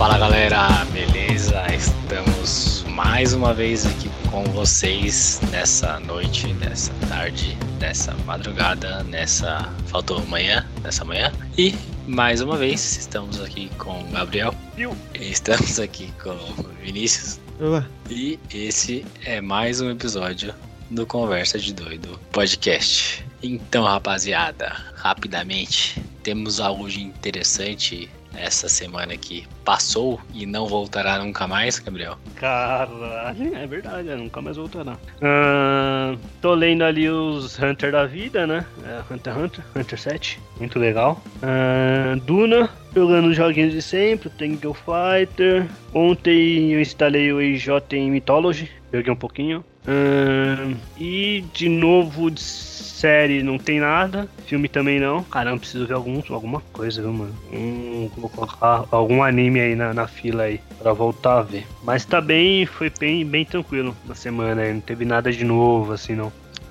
Fala galera, beleza? Estamos mais uma vez aqui com vocês nessa noite, nessa tarde, nessa madrugada, nessa. Faltou manhã, nessa manhã. E mais uma vez estamos aqui com o Gabriel. Estamos aqui com o Vinícius. Olá. E esse é mais um episódio do Conversa de Doido podcast. Então, rapaziada, rapidamente, temos algo de interessante essa semana que passou e não voltará nunca mais, Gabriel? Caralho, é verdade, é, nunca mais voltará. Ah, tô lendo ali os Hunter da vida, né? É, Hunter Hunter, Hunter 7, muito legal. Ah, Duna, jogando os joguinhos de sempre, Tangle Fighter. Ontem eu instalei o EJ em Mythology, joguei um pouquinho. E de novo de série não tem nada, filme também não. Caramba, preciso ver algum, alguma coisa, viu, mano? Hum, vou colocar algum anime aí na, na fila aí pra voltar a ver. Mas tá bem, foi bem, bem tranquilo na semana aí, não teve nada de novo assim não.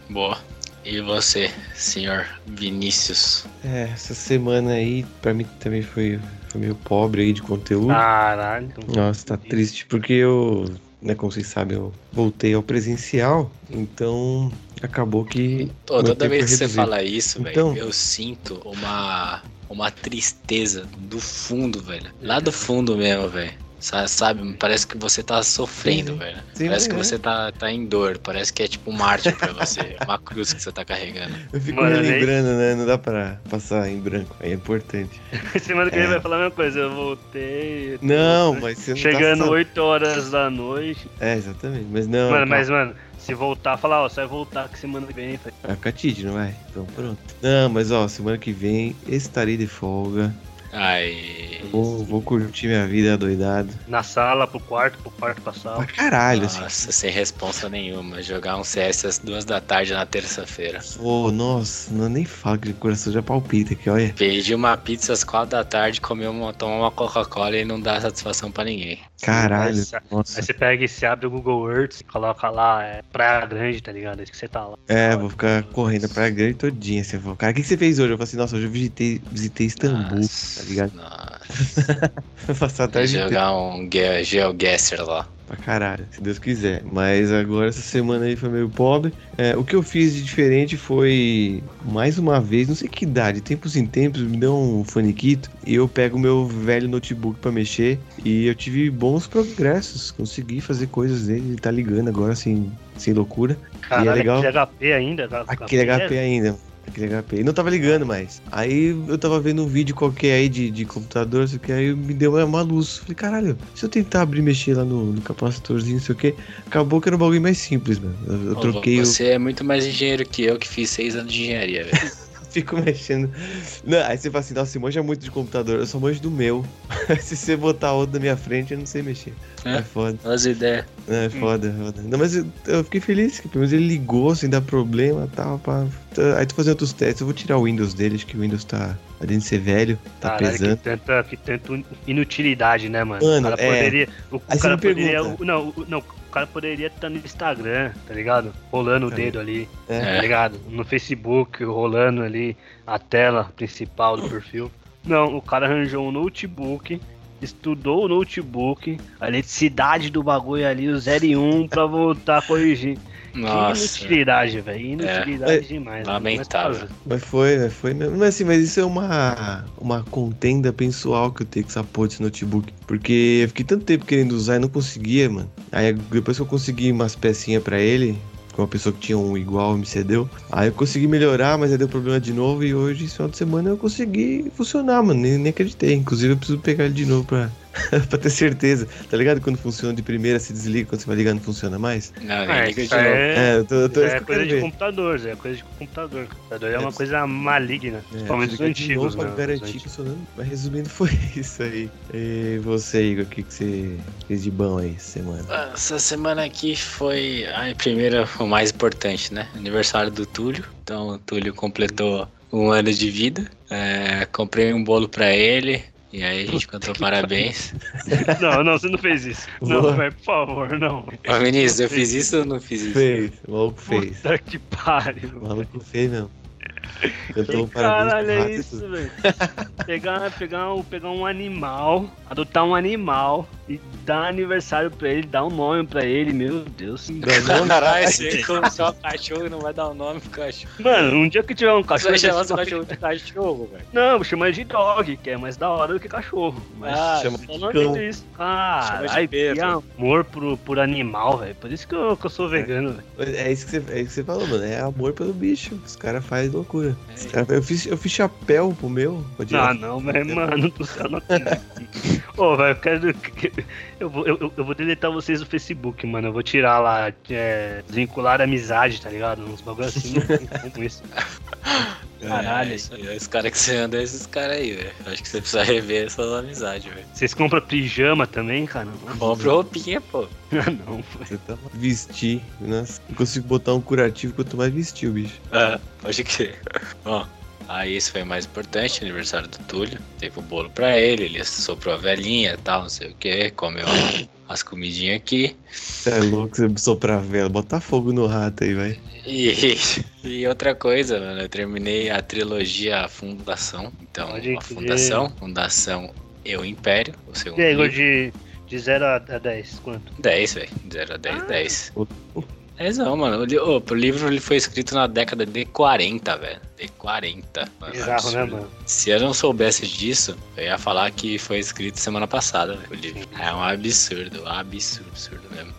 Boa. E você, senhor Vinícius? É, essa semana aí pra mim também foi, foi meio pobre aí de conteúdo. Caralho. Nossa, tá triste porque eu, né, como vocês sabem, eu voltei ao presencial, então acabou que. Pô, toda vez que foi você fala isso, velho, Então- eu sinto uma, uma tristeza do fundo, velho. Lá do fundo mesmo, velho. Sa- Sabe, parece que você tá sofrendo, Sim, velho. sim, parece que é. você tá, tá em dor. Parece que é tipo um mártir pra você. uma cruz que você tá carregando. Eu fico Mano, me nem- lembrando, né? Não dá pra passar em branco, aí é importante. Semana que vem É. vai falar a mesma coisa, eu voltei. tô- Não, mas você não Chegando tá só- 8 horas da noite. É, exatamente. Mas não. mano, mas, mano, se voltar, falar, ó, você vai voltar que semana que vem. Vai ficar tite, não vai? Então pronto. Não, mas ó, semana que vem estarei de folga. Ai. Vou, vou curtir minha vida doidado. Na sala, pro quarto, pro quarto pra sala. Pra caralho, assim. Nossa, sem responsa nenhuma. Jogar um CS às duas da tarde na terça-feira. Pô, nossa, não nem falo que o coração já palpita aqui, olha. Pedir uma pizza às quatro da tarde, comer uma, tomar uma Coca-Cola e não dá satisfação pra ninguém. Caralho, Aí nossa. você pega e se abre o Google Earth e coloca lá, é Praia Grande, tá ligado? É isso que você tá lá. É, vou ficar correndo a praia grande todinha. Você falou, cara, o que você fez hoje? Eu falei assim, nossa, hoje eu visitei, visitei Istambul, Nossa, tá ligado? Nossa. Vou passar a tarde Jogar um Ge- GeoGuessr lá. Pra caralho, se Deus quiser. Mas agora essa semana aí foi meio pobre. É, o que eu fiz de diferente foi, mais uma vez, não sei que idade, tempos em tempos, me deu um faniquito e eu pego o meu velho notebook pra mexer e eu tive bons progressos. Consegui fazer coisas dele, ele tá ligando agora assim, sem loucura. Caralho, legal. aquele HP ainda? Aquele HP ainda. Aquele HP. E não tava ligando mais. Aí eu tava vendo um vídeo qualquer aí de, de computador, só que aí me deu uma, luz. Falei, caralho, se eu tentar abrir e mexer lá no, no capacitorzinho, não sei o que, acabou que era um bagulho mais simples, mano. Eu, eu troquei o. Você é muito mais engenheiro que eu, que fiz seis anos de engenharia, velho. Fico mexendo. Não, aí você fala assim, nossa, você manja muito de computador, eu só manjo do meu. se você botar outro na minha frente, eu não sei mexer. É, É? foda. As ideias. É foda, é foda. Não, mas eu, eu fiquei feliz que pelo menos ele ligou sem dar problema e tal. Pá. Aí tô fazendo outros testes. Eu vou tirar o Windows dele, acho que o Windows tá além de ser velho, tá Caralho, pesando. que tanta, que tanta inutilidade, né, mano? Mano, o cara é. poderia. O, o Aí você cara poderia. pergunta. o- não, o- não, o cara poderia estar no Instagram, tá ligado? Rolando o É. dedo ali, É. tá ligado? No Facebook, rolando ali a tela principal do perfil. Não, o cara arranjou um notebook. Estudou o notebook, a eletricidade do bagulho ali, o 0 e 1 pra voltar a corrigir. Que Nossa. inutilidade, velho. Inutilidade É. demais. Lamentável. Mas, Mas foi, mas foi mesmo. Mas assim, mas isso é uma, uma contenda pessoal que eu tenho com essa porra desse notebook. Porque eu fiquei tanto tempo querendo usar e não conseguia, mano. Aí depois que eu consegui umas pecinhas pra ele, com uma pessoa que tinha um igual me cedeu. Aí eu consegui melhorar, mas aí deu problema de novo. E hoje, esse final de semana, eu consegui funcionar, mano. Nem, nem acreditei. Inclusive, eu preciso pegar ele de novo pra, pra ter certeza. Tá ligado? Quando funciona de primeira, se desliga, quando você vai ligar, não funciona mais. Não, nem É, isso é- É, eu tô, eu tô é que eu coisa de ver. computador, é coisa de computador. Computador é uma É, coisa maligna, É, principalmente os antigos, né? garantir antigos. funcionando. Mas resumindo, foi isso aí. E você, Igor, o que, que você fez de bom aí essa semana? Essa semana aqui foi. Ai, primeiro, o mais importante, né? Aniversário do Túlio. Então, o Túlio completou um ano de vida. É, comprei um bolo pra ele. E aí a gente cantou parabéns. Não, não, você não fez isso. Não, Boa. velho, por favor, não. Ô, Vinícius, eu fiz isso ou não fiz isso? Fez, o maluco fez. Puta que pariu. O maluco fez mesmo. Um Caralho, é isso, velho. pegar, pegar, um, pegar um animal, adotar um animal e dar aniversário pra ele, dar um nome pra ele, meu Deus. Caralho, você começou um cachorro e não vai dar o um nome pro cachorro. Mano, um dia que tiver um Você cachorro. vai chamar seu cachorro de cachorro, velho. Não, vou chamar de dog, que é mais da hora do que cachorro. Mas Ah, chama só de não cão. isso. De que amor por, por animal, velho. Por isso que eu, que eu sou vegano, velho. É isso, que você, é isso que você falou, mano. É amor pelo bicho. Os caras fazem loucura. Os cara, eu, fiz, eu fiz chapéu pro meu. Ah, não, mas, mano do céu, não. Ô, velho, eu quero. Eu vou, eu, eu vou deletar vocês do Facebook, mano. Eu vou tirar lá, é, vincular amizade, tá ligado? Uns bagulho assim, não tem como isso. Caralho. É, isso aí, Os caras que você anda é esses caras aí, velho. Acho que você precisa rever essas amizades, velho. Vocês compram pijama também, cara? Compra roupinha, pô. Ah, não, pô. Você tá vestir. Nossa, não consigo botar um curativo quanto mais vestir o bicho. É, pode crer. Ó, aí esse foi o mais importante, aniversário do Túlio. Teve o bolo pra ele, ele soprou a velhinha e tal, não sei o que, comeu as comidinhas aqui. Você é louco, você soprar vela. Bota fogo no rato aí, vai. E, e outra coisa, mano, eu terminei a trilogia Fundação. Então, Pode a. Fundação, Fundação Eu Império, o segundo E aí, livro. de, de 0 a 10, quanto? 10, velho. 0 a 10, Ah. 10. O- É não, mano. O, li- ô, o livro ele foi escrito na década de 40, velho. De 40. Mano, Bizarro, né, mano? Se eu não soubesse disso, eu ia falar que foi escrito semana passada, velho, o livro. É um absurdo, absurdo, absurdo mesmo.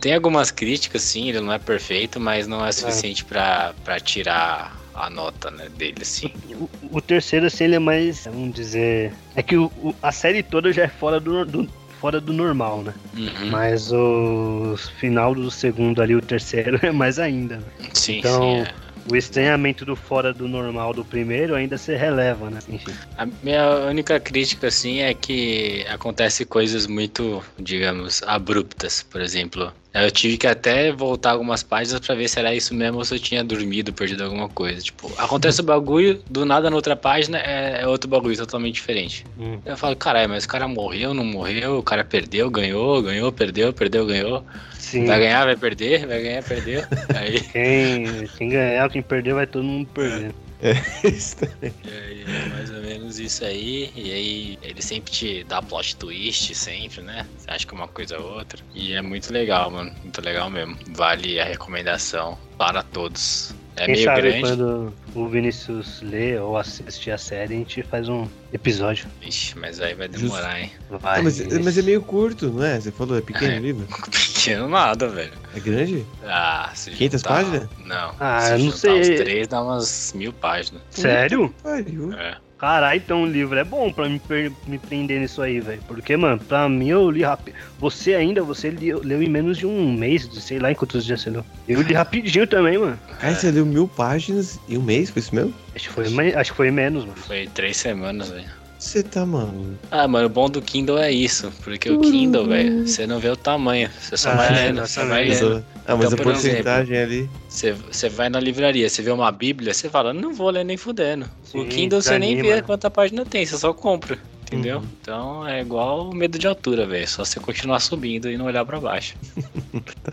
Tem algumas críticas, sim, ele não é perfeito, mas não é suficiente pra, pra tirar a nota né, dele, assim. O, o terceiro, assim, ele é mais, vamos dizer... É que o, o- a série toda já é fora do, do- fora do normal, né? Uhum. Mas o final do segundo ali, o terceiro, é mais ainda. né? Sim, então- sim. é. O estranhamento do fora do normal do primeiro ainda se releva, né? Enfim. A minha única crítica, assim, é que acontece coisas muito, digamos, abruptas. Por exemplo, eu tive que até voltar algumas páginas pra ver se era isso mesmo ou se eu tinha dormido, perdido alguma coisa. Tipo, acontece o bagulho, do nada na outra página é, é outro bagulho totalmente diferente. Hum. Eu falo, caralho, mas o cara morreu, não morreu, o cara perdeu, ganhou, ganhou, perdeu, perdeu, ganhou. Sim. Vai ganhar, vai perder, vai ganhar, perdeu. Aí, Quem, quem ganhar, quem perder, vai todo mundo perder. Isso também. E aí, é mais ou menos isso aí. E aí ele sempre te dá plot twist, sempre, né? Você acha que é uma coisa ou outra. E é muito legal, mano. Muito legal mesmo. Vale a recomendação para todos. É quem meio sabe grande. quando o Vinícius lê ou assistir a série, a gente faz um episódio. Ixi, mas aí vai demorar, hein? Vai, Ah, mas, mas é meio curto, não é? Você falou, é pequeno É. livro? Pequeno nada, velho. É grande? Ah, se 500 juntar- páginas? Não. Ah, se eu não sei. Os três dá umas mil páginas. Sério? Pariu. É. Caralho, então o livro é bom pra me, me prender nisso aí, velho. Porque, mano, pra mim eu li rápido. Você ainda, você li- leu em menos de um mês, sei lá em quantos dias você leu. Eu li rapidinho também, mano. Aí você leu mil páginas em um mês, foi isso mesmo? Acho que foi, acho que foi menos, mano. Foi três semanas, velho. Você tá maluco. Ah, mano, o bom do Kindle é isso. Porque o Kindle, velho, você não vê o tamanho. Você só Ah, vai é, lendo, você vai lendo. Ah, mas Então, a por porcentagem ali. Você, você vai na livraria, você vê uma bíblia, você fala, não vou ler nem fudendo. o Sim, Kindle você nem vê quanta página tem, você só compra. Entendeu? Uhum. Então é igual o medo de altura, velho. Só você continuar subindo e não olhar pra baixo.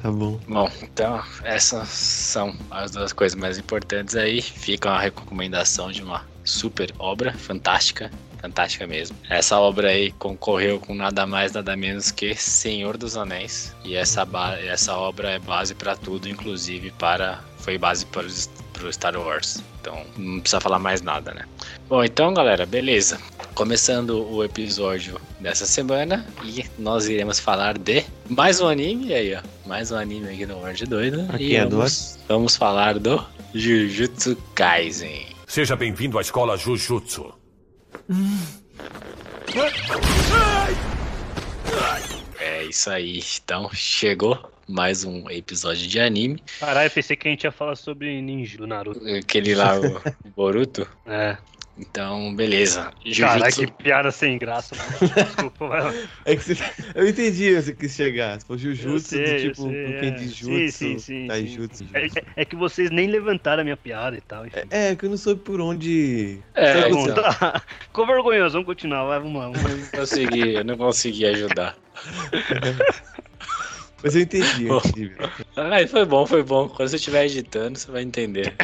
Tá bom. Bom, então essas são as duas coisas mais importantes aí. Fica uma recomendação de uma super obra, fantástica, fantástica mesmo. Essa obra aí concorreu com nada mais, nada menos que Senhor dos Anéis. E essa, essa obra é base pra tudo, inclusive para. Foi base para o Star Wars. Então não precisa falar mais nada, né? Bom, então galera, beleza. Começando o episódio dessa semana e nós iremos falar de mais um anime aí, ó. Mais um anime aqui no World Doido. Pra E quem vamos, vamos falar do Jujutsu Kaisen. Seja bem-vindo à escola Jujutsu. É isso aí. Então chegou mais um episódio de anime. Caralho, pensei que a gente ia falar sobre ninja do Naruto. Aquele lá, o Boruto. É. Então, beleza. Caralho, Jujutsu que piada sem graça, mano. Desculpa, vai lá. É que você... Eu entendi onde você quis chegar. Se for Jujutsu, sei, do tipo, sei, quem é. diz Sim, Jutsu, sim, sim, Taijutsu. É, é- é que vocês nem levantaram a minha piada e tal. Enfim. É, é que eu não soube por onde. É, Sabe Bom, tá. Ficou vergonhoso, vamos continuar, vai, vamos lá. Vamos lá. eu não consegui, eu não consegui ajudar. Mas eu entendi, eu entendi. Foi bom, foi bom. Quando você estiver editando, você vai entender.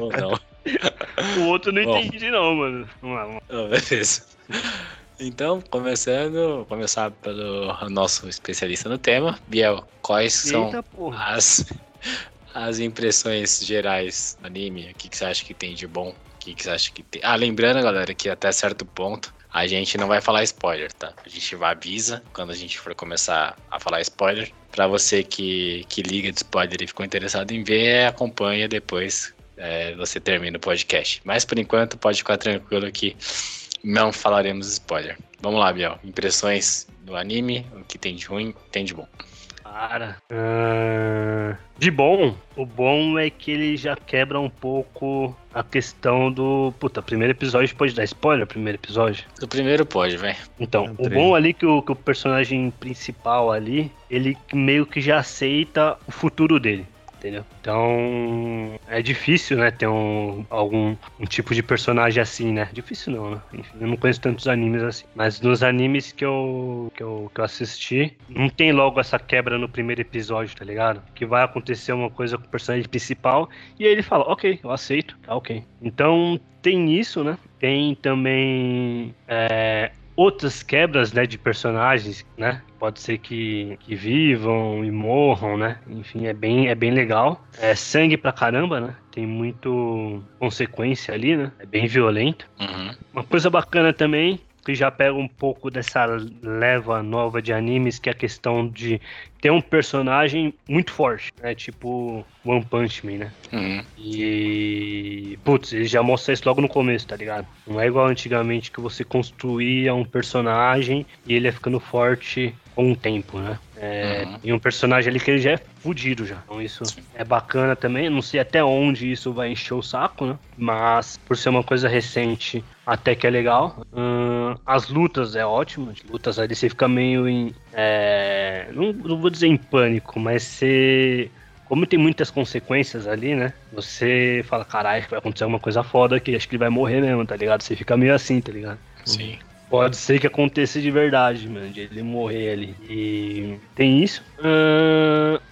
Ou não. O outro não Bom. entendi, não, mano. Vamos lá, vamos lá. Ah, beleza. Então, começando, começar pelo nosso especialista no tema, Biel, quais são Eita porra. as, as impressões gerais do anime? O que, que você acha que tem de bom? O que, que você acha que tem? Ah, lembrando, galera, que até certo ponto a gente não vai falar spoiler, tá? A gente vai avisa quando a gente for começar a falar spoiler. Pra você que, que liga de spoiler e ficou interessado em ver, acompanha depois é, você termina o podcast. Mas por enquanto, pode ficar tranquilo que não falaremos spoiler. Vamos lá, Biel. Impressões do anime, o que tem de ruim, o que tem de bom. Cara. ah, de bom, o bom é que ele já quebra um pouco a questão do. Puta, primeiro episódio pode dar spoiler, primeiro episódio. O primeiro pode, vai. Então, um o bom ali é que o, que o personagem principal ali, ele meio que já aceita o futuro dele. Entendeu? Então é difícil, né, ter um, algum um tipo de personagem assim, né? Difícil não, né? Enfim, eu não conheço tantos animes assim. Mas nos animes que eu, que eu, que eu assisti, não tem logo essa quebra no primeiro episódio, tá ligado? Que vai acontecer uma coisa com o personagem principal e aí ele fala, ok, eu aceito, tá ok. Então tem isso, né? Tem também é, outras quebras, né, de personagens, né? Pode ser que, que vivam e morram, né? Enfim, é bem, é bem legal. É sangue pra caramba, né? Tem muito consequência ali, né? É bem violento. Uhum. Uma coisa bacana também, que já pega um pouco dessa leva nova de animes, que é a questão de ter um personagem muito forte, né? Tipo One Punch Man, né? Uhum. E. Putz, ele já mostra isso logo no começo, tá ligado? Não é igual antigamente que você construía um personagem e ele ia ficando forte com o tempo, né? É, Uhum. E um personagem ali que ele já é fudido já. Então isso é bacana também. Não sei até onde isso vai encher o saco, né? Mas por ser uma coisa recente, até que é legal. Ahn, as lutas é ótimo. As lutas ali você fica meio em. é, não, não vou dizer em pânico, mas você como tem muitas consequências ali, né? Você fala, caralho, vai acontecer alguma coisa foda aqui, acho que ele vai morrer mesmo, tá ligado? Você fica meio assim, tá ligado? Sim. Pode ser que aconteça de verdade, mano, de ele morrer ali. E tem isso.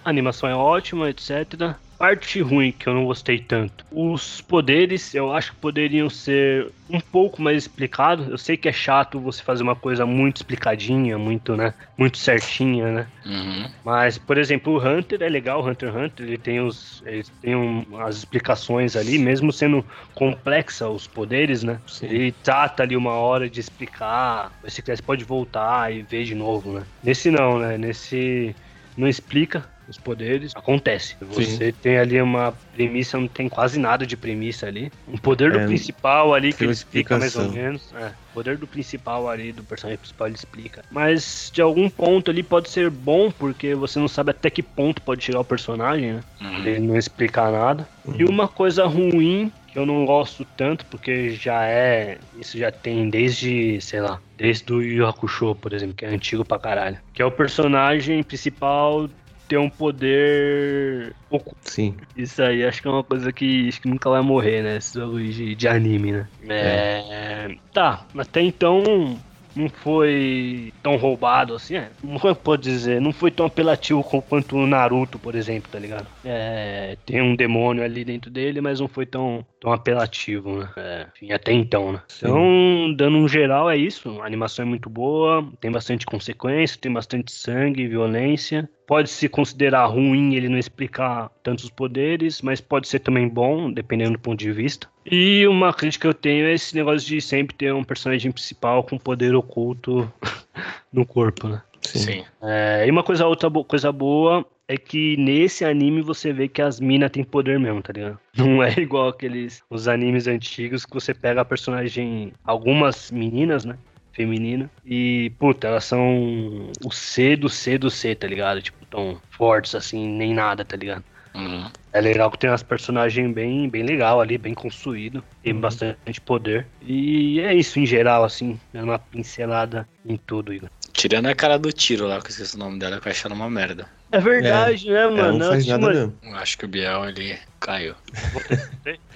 A animação é ótima, etc. Parte ruim que eu não gostei tanto. Os poderes, eu acho que poderiam ser um pouco mais explicados. Eu sei que é chato você fazer uma coisa muito explicadinha, muito, né? Muito certinha, né? Uhum. Mas, por exemplo, o Hunter é legal, o Hunter x Hunter, ele tem, os, ele tem um- as explicações ali, mesmo sendo complexa os poderes, né? Sim. Ele trata ali uma hora de explicar, mas se quiser você pode voltar e ver de novo, né? Nesse não, né? Nesse não explica os poderes, acontece. Você tem ali uma premissa, não tem quase nada de premissa ali. Um poder do É, principal ali que ele explica mais ou menos. É, o poder do principal ali, do personagem principal, ele explica. Mas de algum ponto ali pode ser bom, porque você não sabe até que ponto pode chegar o personagem, né? Uhum. Ele não explicar nada. E uma coisa ruim que eu não gosto tanto, porque já é. Isso já tem desde, sei lá, desde o Yu Hakusho, por exemplo, que é antigo pra caralho. Que é o personagem principal ter um poder oculto. Sim. Isso aí, acho que é uma coisa que acho que nunca vai morrer, né? Esses jogos de, de anime, né? É... Tá, até então não foi tão roubado assim, é. Como é que pode dizer? Não foi tão apelativo quanto o Naruto, por exemplo, tá ligado? É, tem um demônio ali dentro dele, mas não foi tão, tão apelativo, né? É, enfim, até então, né? Sim. Então, dando um geral, é isso. A animação é muito boa, tem bastante consequência, tem bastante sangue, violência. Pode se considerar ruim ele não explicar tantos poderes, mas pode ser também bom, dependendo do ponto de vista. E uma crítica que eu tenho é esse negócio de sempre ter um personagem principal com poder oculto no corpo, né? Sim. Sim. É, e uma coisa, outra bo- coisa boa é que nesse anime você vê que as minas têm poder mesmo, tá ligado? Não é igual aqueles os animes antigos que você pega a personagem, algumas meninas, né? Feminina, e puta, elas são o C do C do C, tá ligado? Tipo, tão fortes assim, nem nada, tá ligado? Uhum. É legal que tem umas personagens bem, bem legal ali, bem construído, tem Uhum. bastante poder. E é isso em geral, assim, é uma pincelada em tudo, Igor. Tirando a cara do tiro lá, que eu esqueci o nome dela, que eu achei uma merda. É verdade, né, É, mano? não faz nada mesmo. Eu acho que o Biel ele caiu.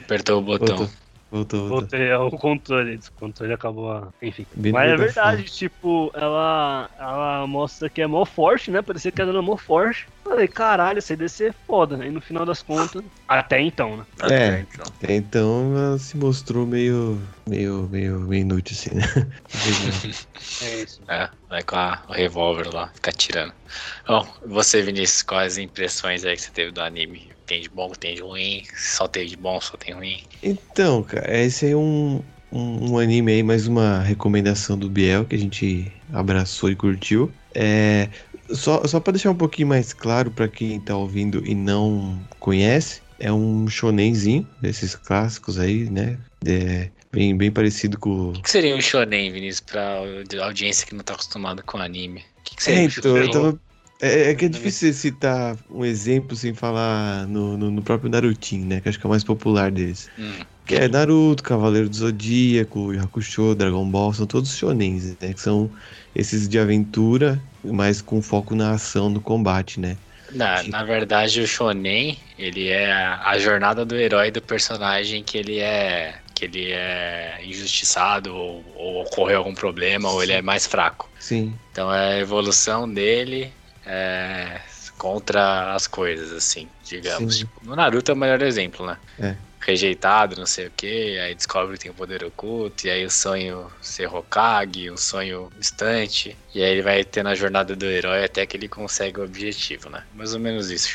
Apertou o botão. Voltou. Voltou, voltou. Voltei ao controle, o controle acabou. a- Enfim. Bem Mas é verdade, tipo, ela, ela mostra que é mó forte, né? Parecia que ela era mó forte. Falei, caralho, essa DC é foda. Aí no final das contas, até então, né? É. então. Até então ela se mostrou meio. meio. meio, meio inútil, assim, né? É isso. É, vai com a, o revólver lá, fica atirando. Bom, você, Vinícius, quais as impressões aí que você teve do anime? Tem de bom, tem de ruim? Só tem de bom, só tem ruim? Então, cara, esse é um, um, um anime aí, mais uma recomendação do Biel que a gente abraçou e curtiu. É, só, só pra deixar um pouquinho mais claro pra quem tá ouvindo e não conhece, é um shonenzinho, desses clássicos aí, né? É, bem, bem parecido com. O que seria um shonen, Vinícius, pra audiência que não tá acostumada com anime? O que, que É, seria um então, eu shonen? tava. É, é que é difícil citar um exemplo sem falar no, no, no próprio Narutinho, né? Que acho que é o mais popular deles. Hum, Que é Naruto, Cavaleiro do Zodíaco, Yu Hakusho, Dragon Ball, são todos shonens, né? Que são esses de aventura, mas com foco na ação, no combate, né? Na, na verdade, o shonen, ele é a, jornada do herói do personagem que ele é que ele é injustiçado ou, ou ocorreu algum problema ou ele é mais fraco. Sim, Então é a evolução dele é, contra as coisas, assim, digamos. Tipo, no Naruto é o melhor exemplo, né? É. Rejeitado, não sei o que, aí descobre que tem um poder oculto, e aí o sonho ser Hokage, um sonho distante, e aí ele vai tendo a jornada do herói até que ele consegue o objetivo, né? Mais ou menos isso.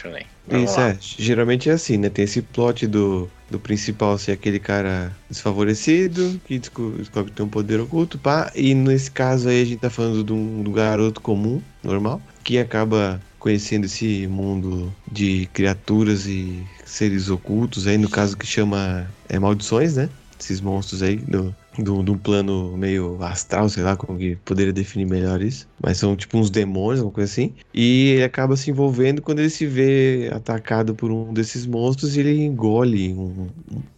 Vamos isso lá. é. Geralmente é assim, né? Tem esse plot do, do principal ser aquele cara desfavorecido, que desco- descobre que tem um poder oculto, pá. E nesse caso aí a gente tá falando de um, do garoto comum, normal, que acaba conhecendo esse mundo de criaturas e seres ocultos, aí no caso que chama é, maldições, né? Esses monstros aí do, do, plano meio astral, sei lá como que poderia definir melhor isso. Mas são tipo uns demônios, uma coisa assim. E ele acaba se envolvendo quando ele se vê atacado por um desses monstros e ele engole um,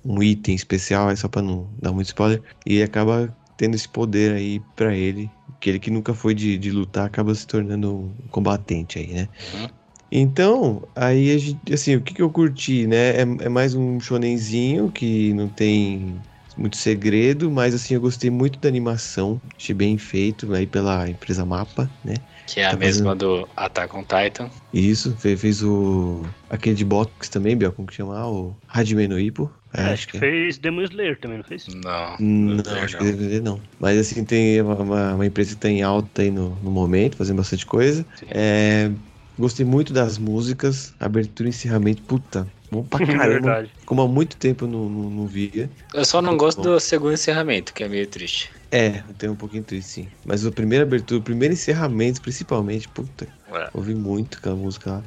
um item especial, é só pra não dar muito spoiler. E ele acaba tendo esse poder aí pra ele. Que ele que nunca foi de, de lutar acaba se tornando um combatente aí, né? Uhum. Então, aí a gente, assim, o que, que eu curti, né? É, é mais um shonenzinho que não tem muito segredo, mas assim, eu gostei muito da animação, achei bem feito aí pela empresa Mapa, né? Que é a Tá mesma do Attack on Titan. Isso, fez, fez o. aquele de box também, Biel, como que chama? O Hajime no Ippo. É, acho que fez Demon Slayer também, não fez? Não, Não, não acho que não. DVD não. Mas assim, tem uma, uma- uma empresa que tá em alta aí no, no momento, fazendo bastante coisa. Sim. É, gostei muito das músicas, abertura e encerramento, puta, bom pra caramba. Verdade. Como há muito tempo eu não, não, não via. Eu só não gosto Bom. do segundo encerramento, que é meio triste. É, tem um pouquinho triste, sim. Mas a primeira abertura, o primeiro encerramento, principalmente, puta, É. ouvi muito aquela música lá.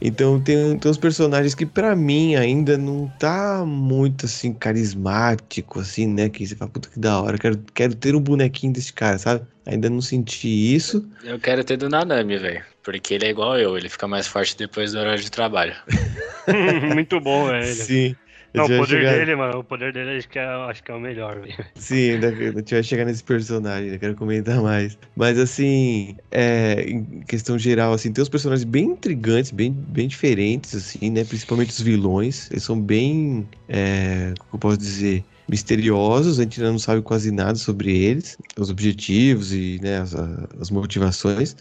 Então tem, tem uns personagens que pra mim ainda não tá muito assim carismático, assim, né? Que você fala, puta que da hora, quero, quero ter um bonequinho desse cara, sabe? Ainda não senti isso. Eu quero ter do Nanami, velho. Porque ele é igual eu, ele fica mais forte depois do horário de trabalho. Muito bom, é ele. Sim. Não, o poder chegar- dele, mano, o poder dele acho que é, acho que é o melhor, velho. Sim, ainda, gente vai chegar nesse personagem, ainda quero comentar mais. Mas assim, é, em questão geral, assim, tem uns personagens bem intrigantes, bem, bem diferentes, assim, né? Principalmente os vilões. Eles são bem, é, como eu posso dizer, misteriosos, a gente ainda não sabe quase nada sobre eles, os objetivos e né, as, as motivações.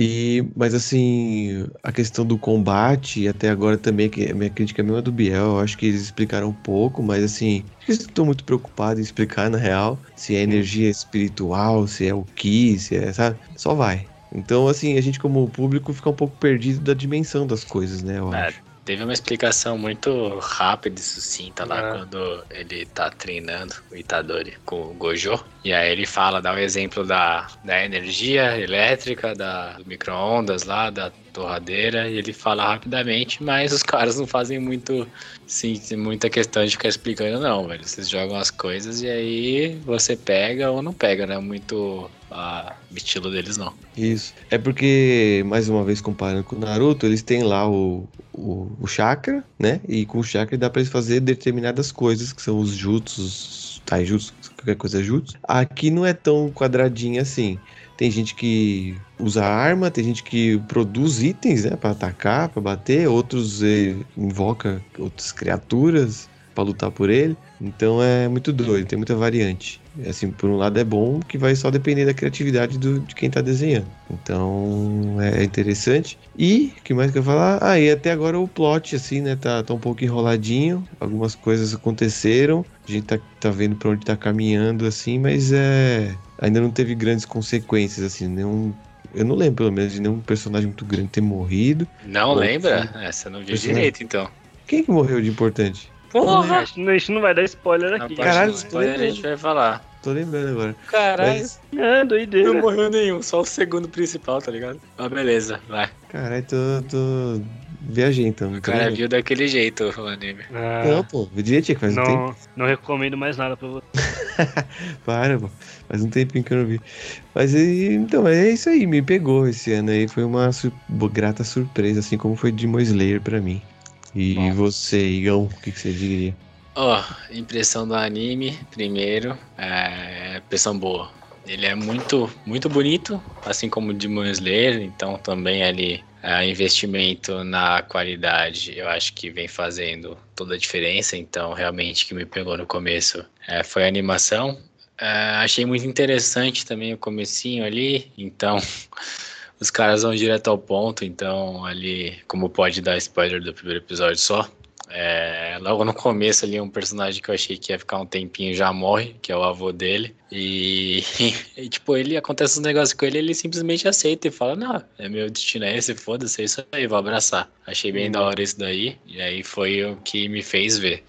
E, mas assim, a questão do combate, até agora também, que a minha crítica é a mesma do Biel, eu acho que eles explicaram um pouco, mas assim, acho que eles estão muito preocupados em explicar na real, se é energia espiritual, se é o Ki, se é, sabe? Só vai. Então, assim, a gente como público fica um pouco perdido da dimensão das coisas, né, eu É, acho. Teve uma explicação muito rápida e sucinta lá É. quando ele tá treinando o Itadori com o Gojo. E aí ele fala, dá o exemplo da, da energia elétrica, da, do micro-ondas lá, da torradeira, e ele fala rapidamente, mas os caras não fazem muito, sim, muita questão de ficar explicando não, velho. Vocês jogam as coisas e aí você pega ou não pega, né? Muito a estilo deles não. Isso. É porque, mais uma vez comparando com o Naruto, eles têm lá o, o, o chakra, né? E com o chakra dá pra eles fazer determinadas coisas, que são os jutsus, taijutsu, qualquer coisa jutsu. Aqui não é tão quadradinho assim. Tem gente que usa arma, tem gente que produz itens, né, para atacar, para bater, outros eh, invoca outras criaturas pra lutar por ele. Então é muito doido, tem muita variante. Assim, por um lado é bom que vai só depender da criatividade do, de quem tá desenhando. Então é interessante. E, o que mais que eu falar? Ah, e até agora o plot, assim, né, tá, tá um pouco enroladinho. Algumas coisas aconteceram. A gente tá, tá vendo pra onde tá caminhando, assim, mas é. Ainda não teve grandes consequências, assim, nenhum eu não lembro, pelo menos, de nenhum personagem muito grande ter morrido. Não lembra? Essa não viu Personagem. direito, então. Quem que morreu de importante? Porra! A gente, não vai dar spoiler aqui. Caralho, spoiler a gente vai falar. Tô lembrando agora. Caralho, Mas, É, doideira. não morreu nenhum, só o segundo principal, tá ligado? Ah, beleza, vai. caralho, tô, tô. Viajei então. O cara viu daquele jeito o anime. Ah, Não, pô, vi direitinho, faz um tempo. não, não recomendo mais nada pra você. Para, pô. Faz um tempinho que eu não vi. Mas então, é isso aí, me pegou esse ano aí. Foi uma sur- grata surpresa, assim como foi Demon Slayer pra mim. E Bom. você, Igão, o que, que você diria? Ó, impressão do anime, primeiro, é impressão boa. Ele é muito, muito bonito, assim como o Demon Slayer, então também ali é, investimento na qualidade, eu acho que vem fazendo toda a diferença. Então, realmente, o que me pegou no começo é, foi a animação. É, achei muito interessante também o comecinho ali, então os caras vão direto ao ponto, então ali, como pode dar spoiler do primeiro episódio só, é, logo no começo ali, um personagem que eu achei que ia ficar um tempinho já morre, que é o avô dele. E, e, tipo, ele acontece um negócio com ele, ele simplesmente aceita e fala, não, é meu destino é esse, foda-se, é isso aí, vou abraçar. Achei bem da hora isso daí, e aí foi o que me fez ver.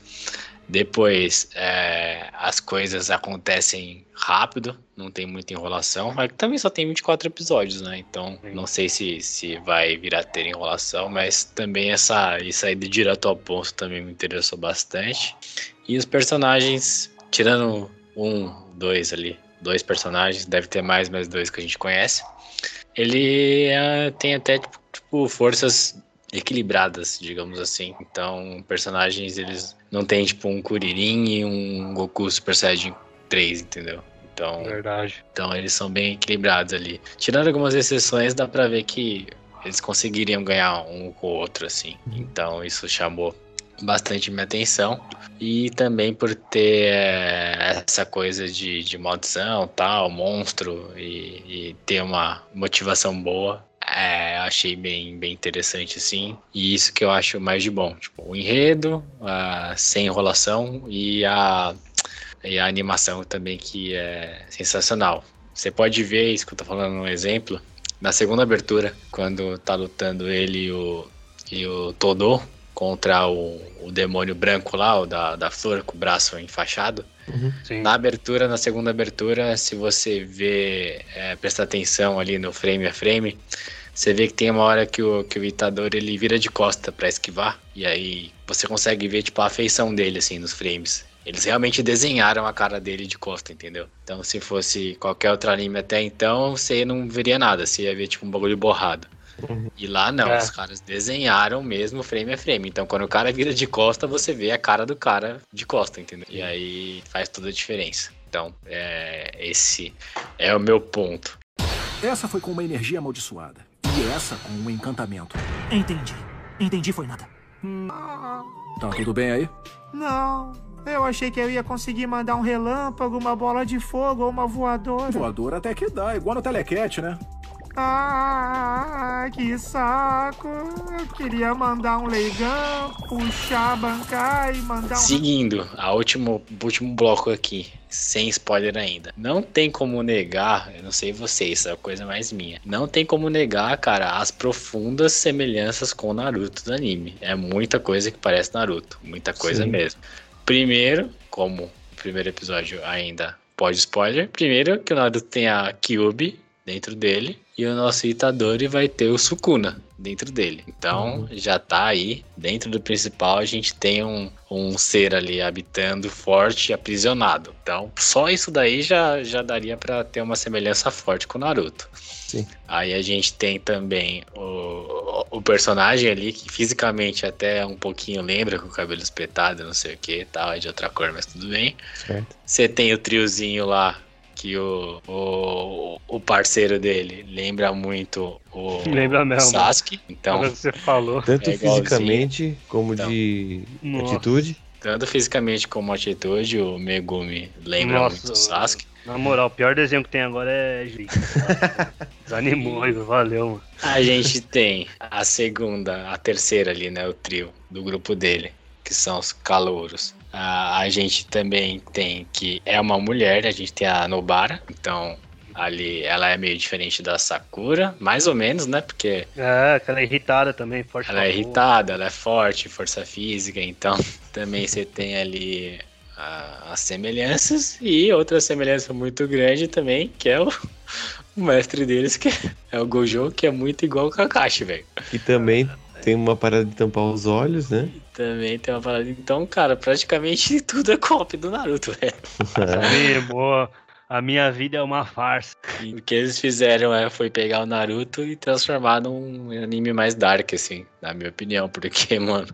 Depois, é, as coisas acontecem rápido, não tem muita enrolação. Mas também só tem 24 episódios, né? Então, Sim. não sei se, se vai virar ter enrolação, mas também essa isso aí de direto ao ponto também me interessou bastante. E os personagens, tirando um, dois ali, dois personagens, deve ter mais, mas dois que a gente conhece. Ele é, tem até tipo, tipo, forças equilibradas, digamos assim. Então, personagens eles não tem tipo um Kuririn e um Goku Super Saiyajin 3, entendeu? Então, Verdade. então eles são bem equilibrados ali. Tirando algumas exceções, dá pra ver que eles conseguiriam ganhar um com o outro, assim. Então isso chamou bastante minha atenção. E também por ter eh, essa coisa de, de maldição, tal, monstro, e, e ter uma motivação boa. É, achei bem, bem interessante, assim. E isso que eu acho mais de bom. Tipo, o enredo, ah, sem enrolação e a e a animação também que é sensacional. Você pode ver isso que eu tô falando um exemplo na segunda abertura, quando tá lutando ele e o, e o Todô contra o, o demônio branco lá, o da, da flor com o braço enfaixado. Sim. Na abertura, na segunda abertura, se você vê, é, prestar atenção ali no frame a frame, você vê que tem uma hora que o, que o Itador ele vira de costa pra esquivar, e aí você consegue ver tipo a afeição dele assim nos frames. Eles realmente desenharam a cara dele de costa, entendeu? Então se fosse qualquer outro anime até então, você não veria nada, você ia ver tipo um bagulho borrado. Uhum. E lá não, É. os caras desenharam mesmo frame a frame. Então quando o cara vira de costa, você vê a cara do cara de costa, entendeu? E aí faz toda a diferença. Então, é, esse é o meu ponto. Essa foi com uma energia amaldiçoada. E essa com um encantamento. Entendi. Entendi, foi nada. Tá tudo bem aí? Não, eu achei que eu ia conseguir mandar um relâmpago, uma bola de fogo ou uma voadora. Voador até que dá, igual no Telecat, né? Ah, que saco. Eu queria mandar um leigão, puxar, bancar e mandar um. Seguindo, a último, o último bloco aqui, sem spoiler ainda. Não tem como negar, eu não sei vocês, isso é a coisa mais minha. Não tem como negar, cara, as profundas semelhanças com o Naruto do anime. É muita coisa que parece Naruto, muita coisa Sim. mesmo. Primeiro, como o primeiro episódio ainda pode spoiler, primeiro que o Naruto tem a Kyubi dentro dele e o nosso Itadori vai ter o Sukuna dentro dele. Então já tá aí, dentro do principal a gente tem um, um ser ali habitando forte e aprisionado. Então só isso daí já, já daria pra ter uma semelhança forte com o Naruto. Sim. Aí a gente tem também o, o personagem ali que fisicamente até um pouquinho lembra com o cabelo espetado, não sei o que tal, é de outra cor, mas tudo bem. Certo. Você tem o triozinho lá, que o, o, o parceiro dele lembra muito o Lembra mesmo. Sasuke. Então, Agora você falou. Tanto É fisicamente como Então. de Nossa. atitude. Tanto fisicamente como atitude, o Megumi lembra Nossa, muito o Sasuke. Na moral, o pior desenho que tem agora é Jica. Desanimou. Valeu, mano. A gente tem a segunda, a terceira ali, né? O trio do grupo dele, que são os calouros. A, a gente também tem que é uma mulher, a gente tem a Nobara, então ali ela é meio diferente da Sakura, mais ou menos, né? Porque É, aquela irritada também, forte. ela é irritada, ela é forte, força física, então também você tem ali a- as semelhanças e outra semelhança muito grande também, que é o, o mestre deles, que é o Gojo, que é muito igual o Kakashi, velho. E também tem uma parada de tampar os olhos, né? Também tem uma parada. Então, cara, praticamente tudo é copy do Naruto, velho. Desanimou. A minha vida é uma farsa. E O que eles fizeram é, foi pegar o Naruto e transformar num anime mais dark, assim, na minha opinião, porque, mano,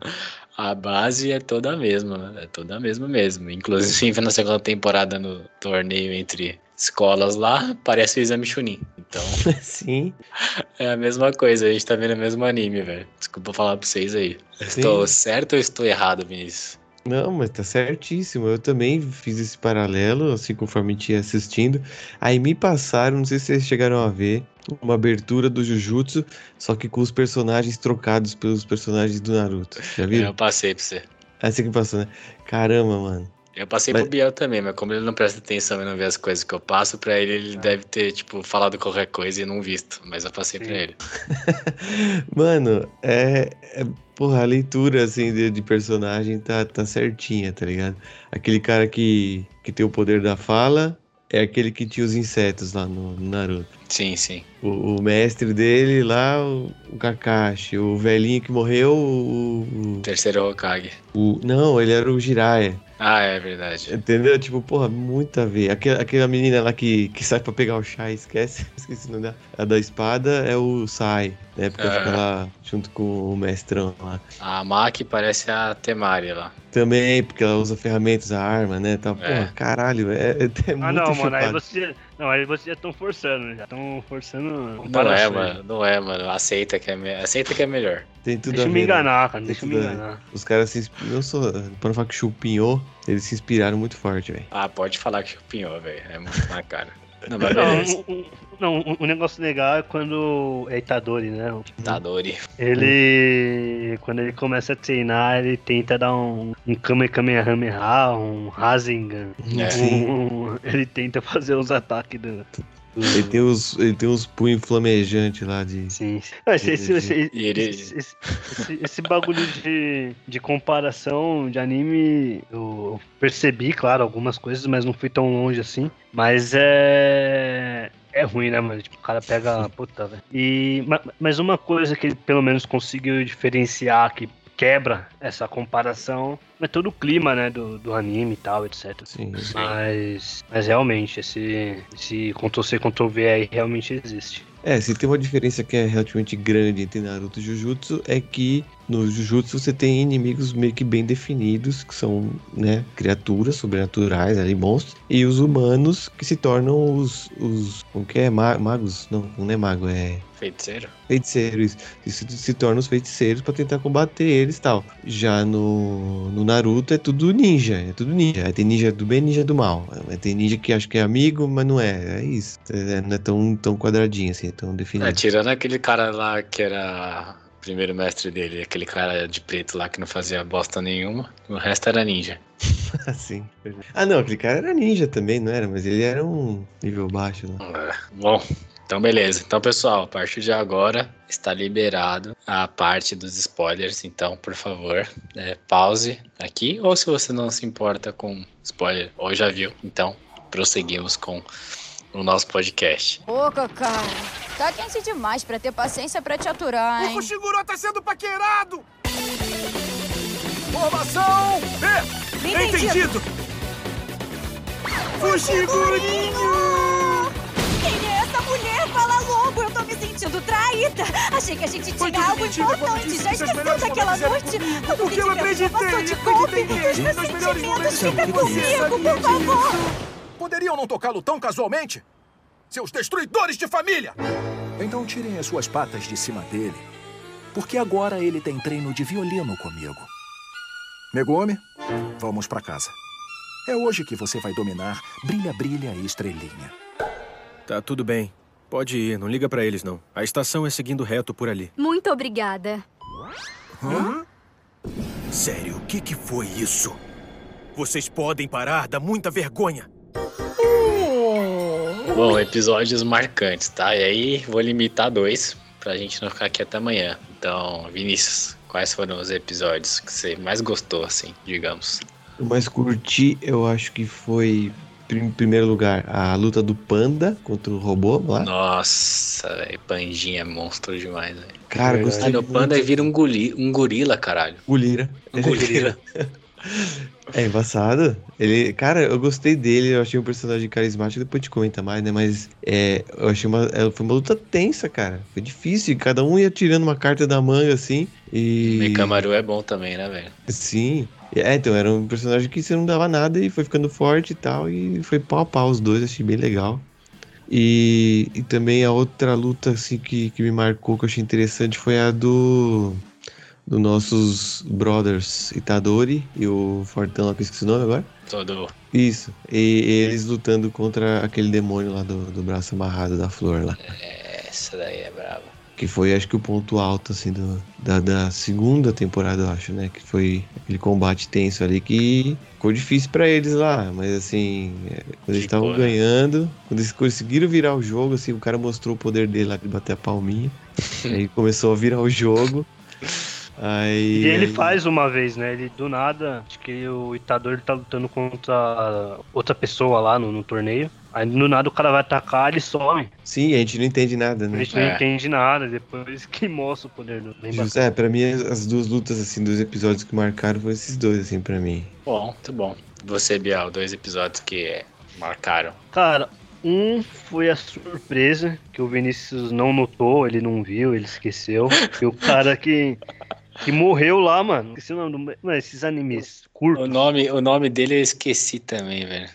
a base é toda a mesma, é toda a mesma mesmo. Inclusive, na segunda temporada, no torneio entre escolas lá, parece o Exame Chunin. Então, Sim. é a mesma coisa, a gente tá vendo o mesmo anime, velho. Desculpa falar pra vocês aí. Sim. Estou certo ou estou errado, Vinícius? Não, mas tá certíssimo. Eu também fiz esse paralelo, assim, conforme a gente ia assistindo. Aí me passaram, não sei se vocês chegaram a ver, uma abertura do Jujutsu, só que com os personagens trocados pelos personagens do Naruto. Já Eu viram? passei pra você. Ah, você que passou, né? Caramba, mano. Eu passei Mas- pro Biel também, mas como ele não presta atenção e não vê as coisas que eu passo, pra ele ele deve ter, tipo, falado qualquer coisa e não visto. Mas eu passei pra Sim. ele. Mano, é, é- Porra, a leitura, assim, de, de personagem tá, tá certinha, tá ligado? Aquele cara que, que tem o poder da fala é aquele que tinha os insetos lá no, no Naruto. Sim, sim. O, o mestre dele lá, o, o Kakashi. O velhinho que morreu, o, Terceiro Hokage. o, o- Não, ele era o Jiraiya. Ah, é verdade. Entendeu? Tipo, porra, muito a ver. Aquela, aquela menina lá que, que sai pra pegar o chá e esquece. Esqueci o nome dela. A da espada é o Sai, né? Porque Ah. fica lá junto com o mestrão lá. A Maki parece a Temari lá. Também, porque ela usa ferramentas, a arma, né? Tá, porra, É. caralho, é, é, é muito Ah, não, mano, aí chupado. você. Não, aí vocês já estão forçando, já estão forçando. Não é, comparações. mano. Não é, mano. Aceita que é, me... Aceita que é melhor. Tem tudo Deixa a eu ver, me né? enganar, cara, Tem deixa eu me enganar. Os caras se inspiram. Eu sou. Pra não falar que chupinhou, eles se inspiraram muito forte, velho. Ah, pode falar que chupinhou, velho. É muito na cara. Não. Não, um, um- não, um- negócio legal é quando é Itadori, né? Tadori. Ele. Quando ele começa a treinar, ele tenta dar um, um Kamehameha, um Rasengan. É. Um- ele tenta fazer os ataques do. Ele tem os, ele tem uns punhos flamejantes lá de. Sim. Não, esse, esse, esse, esse, bagulho de, de comparação de anime, eu percebi, claro, algumas coisas, mas não fui tão longe assim. Mas é. É ruim, né, mano? Tipo, o cara pega. Puta, velho. E. ma- Mas uma coisa que ele pelo menos conseguiu diferenciar que quebra essa comparação é todo o clima, né, do, do anime e tal, etc. Sim. Mas, mas realmente, esse, esse Ctrl-C, Ctrl-V aí realmente existe. É, se tem uma diferença que é relativamente grande entre Naruto e Jujutsu, é que no Jujutsu você tem inimigos meio que bem definidos, que são, né, criaturas sobrenaturais ali, monstros, e os humanos que se tornam os, os como que é, Ma- magos? Não, não é mago, é Feiticeiro? feiticeiros, que se, se tornam os feiticeiros pra tentar combater eles e tal. Já no, no Naruto é tudo ninja, é tudo ninja. Aí tem ninja do bem e ninja do mal. Aí tem ninja que acha que é amigo, mas não é. É isso. É, não é tão, tão quadradinho assim, é tão definido. É, tirando aquele cara lá que era primeiro mestre dele, aquele cara de preto lá que não fazia bosta nenhuma, o resto era ninja. Assim. Ah, não, aquele cara era ninja também, não era? Mas ele era um nível baixo. Né? É, Bom, então beleza. Então, pessoal, a partir de agora está liberado a parte dos spoilers. Então, por favor, é, pause aqui. Ou se você não se importa com spoiler, ou já viu, então prosseguimos com o nosso podcast. Boca, cara. Tá quente demais pra ter paciência pra te aturar, hein? O Fushiguro tá sendo paquerado! Formação B! Entendido! Fushigurinho! Traída. Achei que a gente tinha algo importante. Já esqueceu daquela noite? Tudo porque eu que tivemos já passou acreditei, de golpe. acreditei Os meus sentimentos ficam eu sabia comigo, por favor. Poderiam não tocá-lo tão casualmente? Seus destruidores de família! Então tirem as suas patas de cima dele, porque agora ele tem treino de violino comigo. Megumi, vamos pra casa. É hoje que você vai dominar Brilha, Brilha e Estrelinha. Tá tudo bem. Pode ir, não liga pra eles não. A estação é seguindo reto por ali. Muito obrigada. Sério, o que que foi isso? Vocês podem parar, dá muita vergonha. Bom, episódios marcantes, tá? E aí vou limitar dois pra gente não ficar aqui até amanhã. Então, Vinícius, quais foram os episódios que você mais gostou, assim, digamos? O mais curti, eu acho que foi, em primeiro lugar, a luta do Panda contra o robô lá. Nossa, velho, Pandinha é monstro demais, velho. Cara, gostei muito. Panda vira um, goli, um gorila, caralho. Gulira. Um gorila. É embaçado. Ele, cara, eu gostei dele, eu achei um personagem carismático, depois te comenta mais, né? Mas é, eu achei uma, é, foi uma luta tensa, cara. Foi difícil, cada um ia tirando uma carta da manga assim. E. Mekamaru é bom também, né, velho? Sim. É, então, era um personagem que você não dava nada e foi ficando forte e tal. E foi pau a pau os dois, achei bem legal. E, e também a outra luta assim, que, que me marcou, que eu achei interessante, foi a do. Do nossos brothers Itadori e o Fortão lá, que eu esqueci o nome agora. Todo. Isso. E, eles lutando contra aquele demônio lá do, do braço amarrado da flor lá. Essa daí é brava. Que foi, acho que, o ponto alto, assim, do, da, da segunda temporada, eu acho, né? Que foi aquele combate tenso ali que ficou difícil pra eles lá. Mas, assim, é, quando eles estavam né? ganhando, quando eles conseguiram virar o jogo, assim, o cara mostrou o poder dele lá de bater a palminha. aí começou a virar o jogo. Aí. E ele aí- faz uma vez, né? Ele do nada, acho que o Itadori tá lutando contra outra pessoa lá no, no torneio. Aí do nada o cara vai atacar, ele some. Sim, a gente não entende nada, A né? gente não É. entende nada, depois que mostra o poder do bem Justo, é, pra mim, as- as duas lutas, assim, dos episódios que marcaram foram esses dois, assim, pra mim. Bom, muito bom. Você, Bial, dois episódios que marcaram. Cara, um foi a surpresa que o Vinícius não notou, ele não viu, ele esqueceu. Que o cara que, que morreu lá, mano. Esqueci o nome do. Mano, esses animes O curtos. nome, o nome dele eu esqueci também, velho.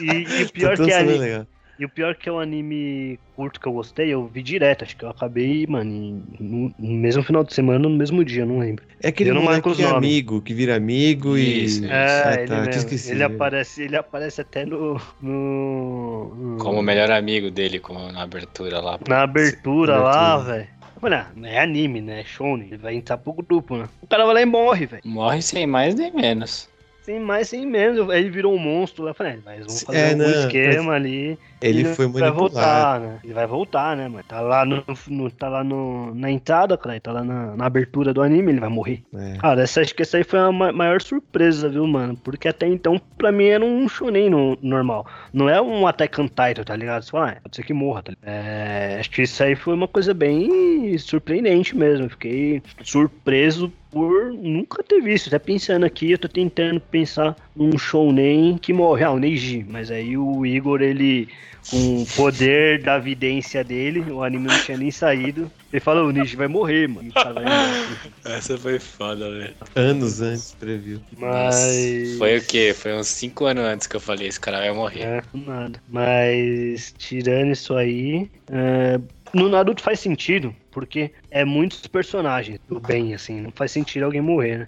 E, e o pior que é anime. E o pior que é um anime curto que eu gostei, eu vi direto. Acho que eu acabei, mano, no, no mesmo final de semana, no mesmo dia, não lembro. É aquele Eu não moleque que é amigo, que vira amigo Isso, e. isso. É, Ah, ele, tá, mesmo. esquecido ele aparece, ele aparece até no. no, no- Como o melhor amigo dele, como na abertura lá. na abertura lá, Abertura. velho. Mano, é anime, né? É shonen. Ele vai entrar pro grupo, né? O cara vai lá e morre, velho. Morre sem mais nem menos. Sem mais, sem menos. Ele virou um monstro lá. Eu Falei, é, mas vamos fazer É, um não, esquema ali. Ele foi vai manipulado. voltar, né? Ele vai voltar, né, mano? Tá lá, no, no- tá lá no, na entrada, cara. Tá lá na, na abertura do anime, ele vai morrer. É. Cara, essa, acho que essa aí foi a ma- maior surpresa, viu, mano? Porque até então, pra mim, era um shonen no- normal. Não é um Attack on Titan, tá ligado? Você fala, ah, pode ser que morra, tá ligado? É, acho que isso aí foi uma coisa bem surpreendente mesmo. Fiquei surpreso por nunca ter visto. Até pensando aqui, eu tô tentando pensar num shounen que morre. Ah, o Neji. Mas aí o Igor, ele... Com o poder da vidência dele, o anime não tinha nem saído. Ele fala, o Neji vai morrer, mano. Vai. Essa foi foda, velho. Anos antes previu. Mas. Foi o quê? Foi uns 5 anos antes que eu falei, esse cara vai morrer. É, nada. Mas, tirando isso aí. é, No Naruto faz sentido, porque é muitos personagens do bem, assim. Não faz sentido alguém morrer, né?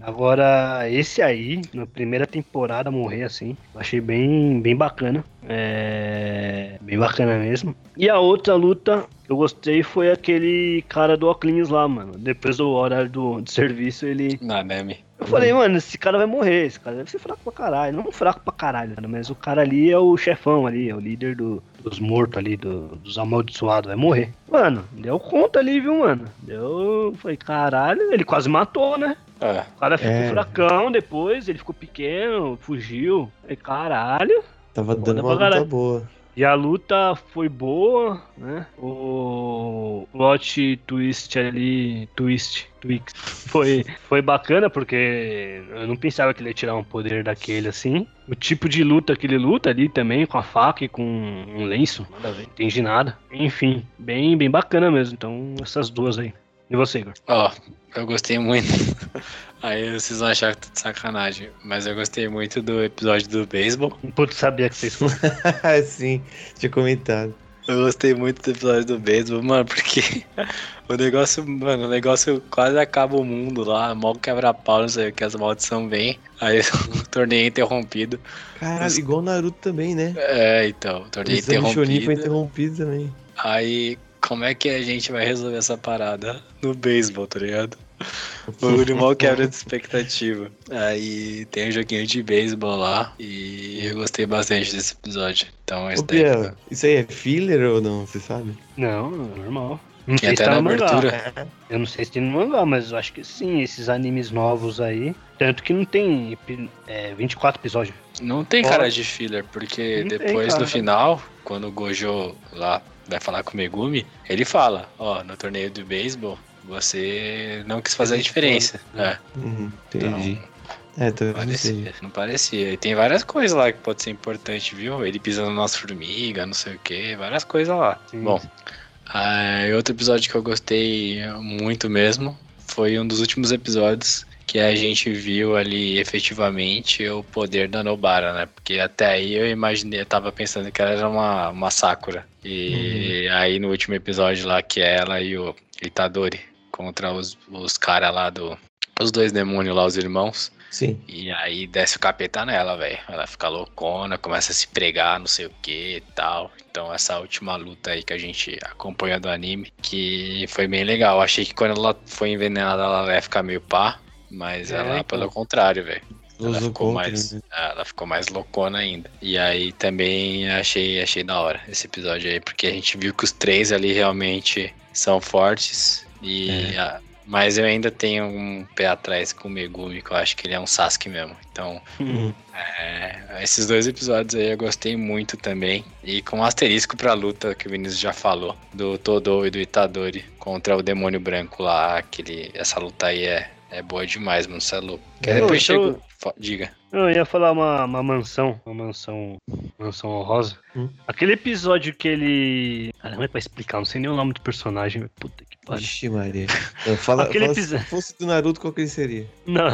Agora, esse aí, na primeira temporada, morrer assim, eu achei bem, bem bacana. É. Bem bacana mesmo. E a outra luta que eu gostei foi aquele cara do Oclinhos lá, mano. Depois do horário do, de serviço, ele. Nanami. Eu falei, mano, esse cara vai morrer, esse cara deve ser fraco pra caralho. Não fraco pra caralho, mas o cara ali é o chefão ali, é o líder do- dos mortos ali, do- dos amaldiçoados, vai morrer. Mano, deu conta ali, viu, mano? Deu. Falei, caralho, ele quase matou, né? Ah, O cara ficou É. fracão depois, ele ficou pequeno, fugiu. Falei, caralho. Tava dando pra uma luta boa. E a luta foi boa, né? O plot twist ali, twist, twix, foi, foi bacana porque eu não pensava que ele ia tirar um poder daquele assim. O tipo de luta que ele luta ali também, com a faca e com um lenço, nada a ver, entendi nada. Enfim, bem, bem bacana mesmo. Então, essas duas aí. E você, Igor? Ó, eu gostei muito. Aí vocês vão achar que tô de sacanagem. Mas eu gostei muito do episódio do beisebol. Putz, sabia que vocês Sim, tinha comentado. Eu gostei muito do episódio do beisebol, mano, porque o negócio, mano, o negócio quase acaba o mundo lá, mal quebra-pau, não sei o que, as maldições vêm, aí o torneio é interrompido. Caralho, igual Naruto também, né? É, então, o torneio O exame Chunin foi interrompido. interrompido também. Aí, como é que a gente vai resolver essa parada? No beisebol, tá ligado? O bagulho mal quebra de expectativa. Aí tem um joguinho de beisebol lá e eu gostei bastante desse episódio. Então, esse daí. Biel, isso aí é filler ou não? Você sabe? Não, normal. Não se até tá na no mangá. abertura. Eu não sei se tem no mangá, mas eu acho que sim, esses animes novos aí. Tanto que não tem é, 24 episódios. Não tem cara de filler, porque Não tem, depois no final, quando o Gojo lá vai falar com o Megumi, ele fala, ó, no torneio do beisebol, você não quis fazer a diferença. É, Uhum, entendi. então, É, seja. parecia, não parecia. E tem várias coisas lá que pode ser importante, viu? Ele pisando nas formigas, não sei o que, várias coisas lá. Sim. Bom, outro episódio que eu gostei muito mesmo foi um dos últimos episódios que a gente viu ali efetivamente o poder da Nobara, né? Porque até aí eu imaginei, eu tava pensando que ela era uma, uma Sakura. E aí no último episódio lá, que é ela e o Itadori contra os, os caras lá do. Os dois demônios lá, os irmãos. Sim. E aí desce o capeta nela, velho. Ela fica loucona, começa a se pregar, não sei o que e tal. Então essa última luta aí que a gente acompanha do anime, que foi bem legal. Achei que quando ela foi envenenada ela ia ficar meio pá, mas É, ela, então. pelo contrário, velho. Ela ficou mais, né? ela ficou mais loucona ainda. E aí também achei, achei da hora esse episódio aí, porque a gente viu que os três ali realmente são fortes. E É. a- mas eu ainda tenho um pé atrás com o Megumi, que eu acho que ele é um Sasuke mesmo. Então, Uhum. é, esses dois episódios aí eu gostei muito também. E com um asterisco pra luta que o Vinícius já falou, do Todo e do Itadori contra o demônio branco lá. Aquele, essa luta aí é, é boa demais, mano. Você é louco. Porque depois. Fo- Diga. Eu ia falar uma, uma mansão, uma mansão, mansão honrosa. Hum. Aquele episódio que ele. Cara, como é vai explicar? Não sei nem o nome do personagem. Puta que pariu. Ixi, Maria. Fala, Aquele fala se fosse do Naruto, qual que ele seria? Não.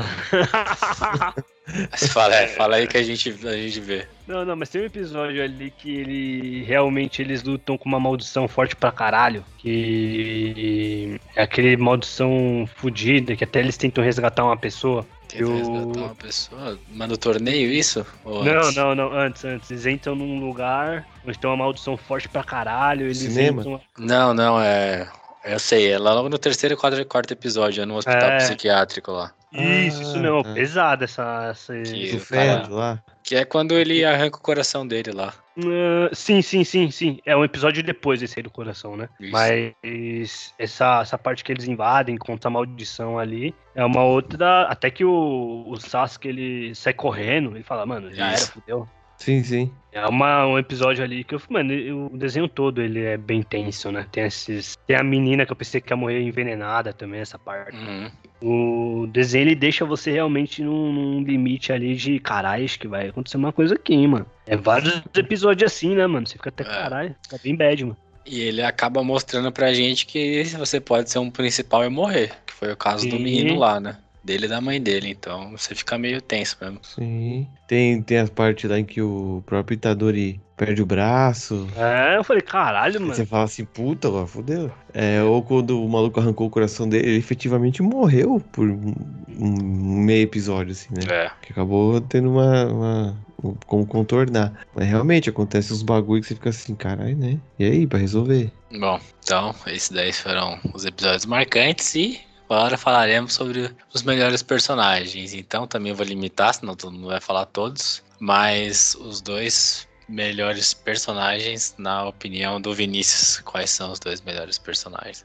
Mas Fala, é, fala aí que a gente, a gente vê. Não, não, mas tem um episódio ali que ele realmente eles lutam com uma maldição forte pra caralho. Que é aquele maldição fodida, que até eles tentam resgatar uma pessoa. Tenta Eu- resgatar uma pessoa. Mas no torneio isso? Ou Não, antes? não, não, antes, antes. Eles entram num lugar onde tem uma maldição forte pra caralho. Eles Cinema? entram. Não, não, é. Eu sei, é lá logo no terceiro e quarto, quarto episódio, é no hospital É. psiquiátrico lá. Isso, isso Ah, mesmo. tá. Pesada essa. essa... Que- cara- lá? Que é quando ele arranca o coração dele lá. Ah, sim, sim, sim, sim. É um episódio depois desse aí do coração, né? Isso. Mas essa, essa parte que eles invadem contra a maldição ali é uma outra. Até que o, o Sasuke ele sai correndo, ele fala, mano, já era, Isso. fudeu. Sim, sim. É uma, um episódio ali que eu mano, o desenho todo ele é bem tenso, né? Tem esses. Tem a menina que eu pensei que ia morrer envenenada também, essa parte. Uhum. O desenho ele deixa você realmente num, num limite ali de caralho, acho que vai acontecer uma coisa aqui, hein, mano. É vários episódios assim, né, mano? Você fica até É. caralho, fica bem bad, mano. E ele acaba mostrando pra gente que você pode ser um principal e morrer. Que foi o caso do menino lá, né? Dele e da mãe dele. Então você fica meio tenso mesmo. Sim. Tem, tem as partes lá em que o próprio Itadori perde o braço. É, eu falei, caralho, mano. você fala assim, puta, ó, fudeu. É, ou quando o maluco arrancou o coração dele, ele efetivamente morreu por um, um meio episódio, assim, né? É. Que acabou tendo uma, uma- um- como contornar. Mas realmente acontece uns bagulho que você fica assim, caralho, né? E aí, pra resolver? Bom, então, esses daí foram os episódios marcantes e agora falaremos sobre os melhores personagens. Então também vou limitar, senão todo mundo vai falar todos. Mas os dois melhores personagens, na opinião do Vinícius, quais são os dois melhores personagens?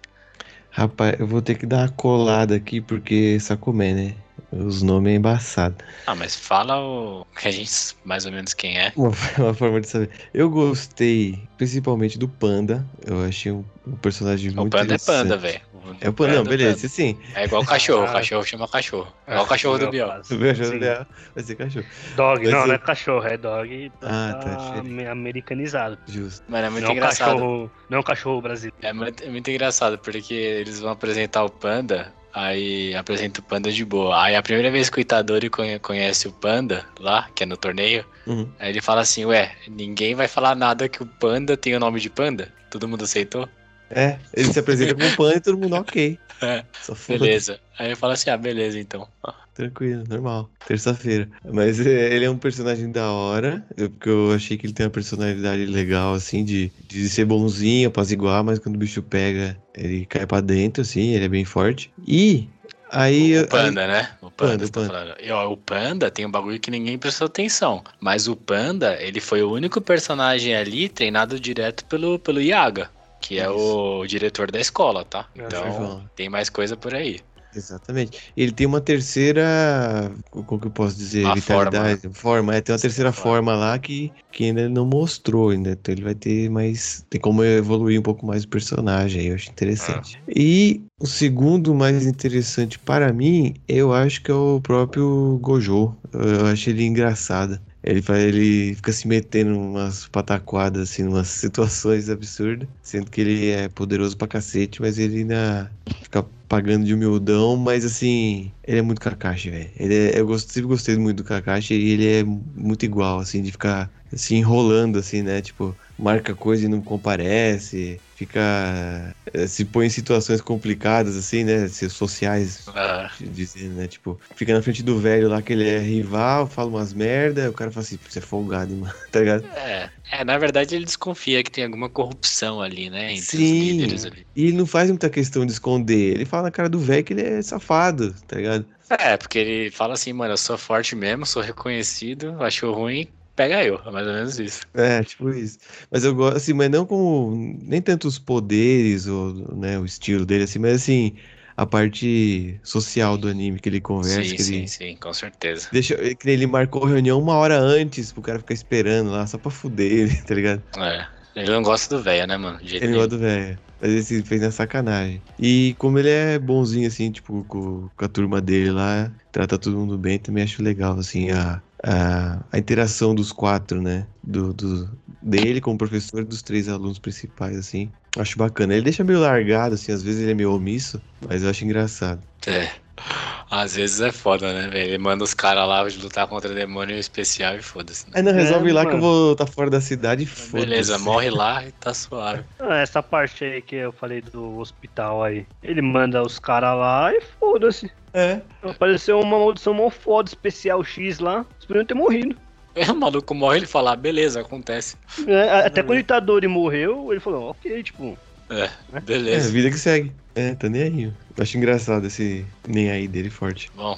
Rapaz, eu vou ter que dar uma colada aqui, porque Sacomé, né? Os nomes é embaçado. Ah, mas fala o que a gente mais ou menos quem é. Uma, uma forma de saber. Eu gostei principalmente do Panda. Eu achei um, um personagem O muito panda é panda, velho. É o Panda, não, beleza, sim. É igual o cachorro, o Ah. cachorro chama cachorro. É igual o cachorro do Biel. O Sim. dela vai ser cachorro. Dog, Vai não, ser- não é cachorro, é dog. Ah, tá, tá americanizado. Justo. Mano, é muito não é engraçado. cachorro, não é um cachorro brasileiro. É muito, é muito engraçado, porque eles vão apresentar o Panda, Aí apresenta o Panda de boa. Aí a primeira vez que o Itadori conhe- conhece o Panda lá, que é no torneio, Uhum. aí ele fala assim, ué, ninguém vai falar nada que o Panda tem o nome de Panda? Todo mundo aceitou? É, ele se apresenta com o pano e todo mundo ok. É, beleza. Aí eu falo assim, ah, beleza então. Tranquilo, normal. Terça-feira. Mas é, ele é um personagem da hora, eu- porque eu achei que ele tem uma personalidade legal, assim, de, de ser bonzinho, apaziguar, mas quando o bicho pega, ele cai pra dentro, assim, ele é bem forte. E aí... O Panda, né? O Panda, Panda, tá Panda. falando. E, ó, o Panda tem um bagulho que ninguém prestou atenção. Mas o Panda, ele foi o único personagem ali treinado direto pelo, pelo Yaga, que é o diretor da escola, tá? É, Então, tem mais coisa por aí. Exatamente. Ele tem uma terceira. Como que eu posso dizer? Uma Vitalidade. Forma. é, tem uma terceira Forma. forma lá que, que ainda não mostrou ainda. Então ele vai ter mais. Tem como evoluir um pouco mais o personagem aí, eu acho interessante. E o segundo mais interessante para mim, eu acho que é o próprio Gojo. Eu acho ele engraçado. Ele, faz, ele fica se metendo umas pataquadas, assim, umas situações absurdas. Sendo que ele é poderoso pra cacete, mas ele ainda fica pagando de humildão. Mas assim, ele é muito Kakashi, velho. É- Eu sempre gostei muito do Kakashi e ele é muito igual, assim, de ficar se enrolando, assim, né? Tipo, marca coisa e não comparece. Fica. eh, Se põe em situações complicadas, assim, né? Sociais, Ah, dizendo, né? Tipo, fica na frente do velho lá que ele é rival, fala umas merda, o cara fala assim, você é folgado, hein, mano, tá ligado? é. é, na verdade ele desconfia que tem alguma corrupção ali, né? Entre os Sim. líderes ali. E ele não faz muita questão de esconder, ele fala na cara do velho que ele é safado, tá ligado? É, porque ele fala assim, mano, eu sou forte mesmo, sou reconhecido, achou ruim, pega eu. É mais ou menos isso. É, tipo isso. Mas eu gosto, assim, mas não com nem tanto os poderes ou, né, o estilo dele, assim, mas assim, a parte social do anime que ele conversa, sim, que sim, ele sim, com certeza. deixa, que ele marcou reunião uma hora antes pro cara ficar esperando lá, só pra fuder ele, tá ligado? É. Ele não gosta do velho, né, mano? Ele nenhum. gosta do velho. Mas esse fez na sacanagem. E como ele é bonzinho, assim, tipo, com, com a turma dele lá, trata todo mundo bem, também acho legal, assim, a, a, a interação dos quatro, né? Do, do, dele como professor e dos três alunos principais, assim. Acho bacana. Ele deixa meio largado, assim, às vezes ele é meio omisso, mas eu acho engraçado. É. Às vezes é foda, né, velho? Ele manda os caras lá lutar contra demônio especial e foda-se. Né? Aí não resolve É, lá que eu mano. vou estar fora da cidade e foda Beleza, morre lá e tá suave. Essa parte aí que eu falei do hospital aí. Ele manda os caras lá e foda-se. É. Apareceu uma maldição mó foda especial X lá. Eles podiam ter morrido. É, o maluco morre ele fala, ah, beleza, acontece. É, até quando o Itadori morreu, ele falou, ok, tipo. É, É, beleza. vida que segue. É, tá nem aí. Eu acho engraçado esse nem aí dele forte. Bom,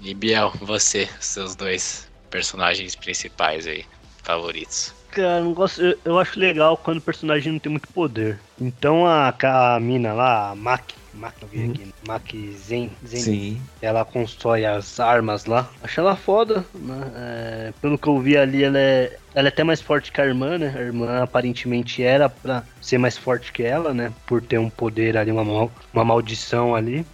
e Biel, você, seus dois personagens principais aí, favoritos. Cara, eu não gosto, eu, eu acho legal quando o personagem não tem muito poder. Então a, a mina lá, a Maki, Uhum. aqui, Maki Zen, Zen Sim. ela constrói as armas lá. Acho ela foda, né? É, pelo que eu vi ali, ela é, ela é até mais forte que a irmã, né? A irmã aparentemente era pra ser mais forte que ela, né? Por ter um poder ali, uma, mal- uma maldição ali.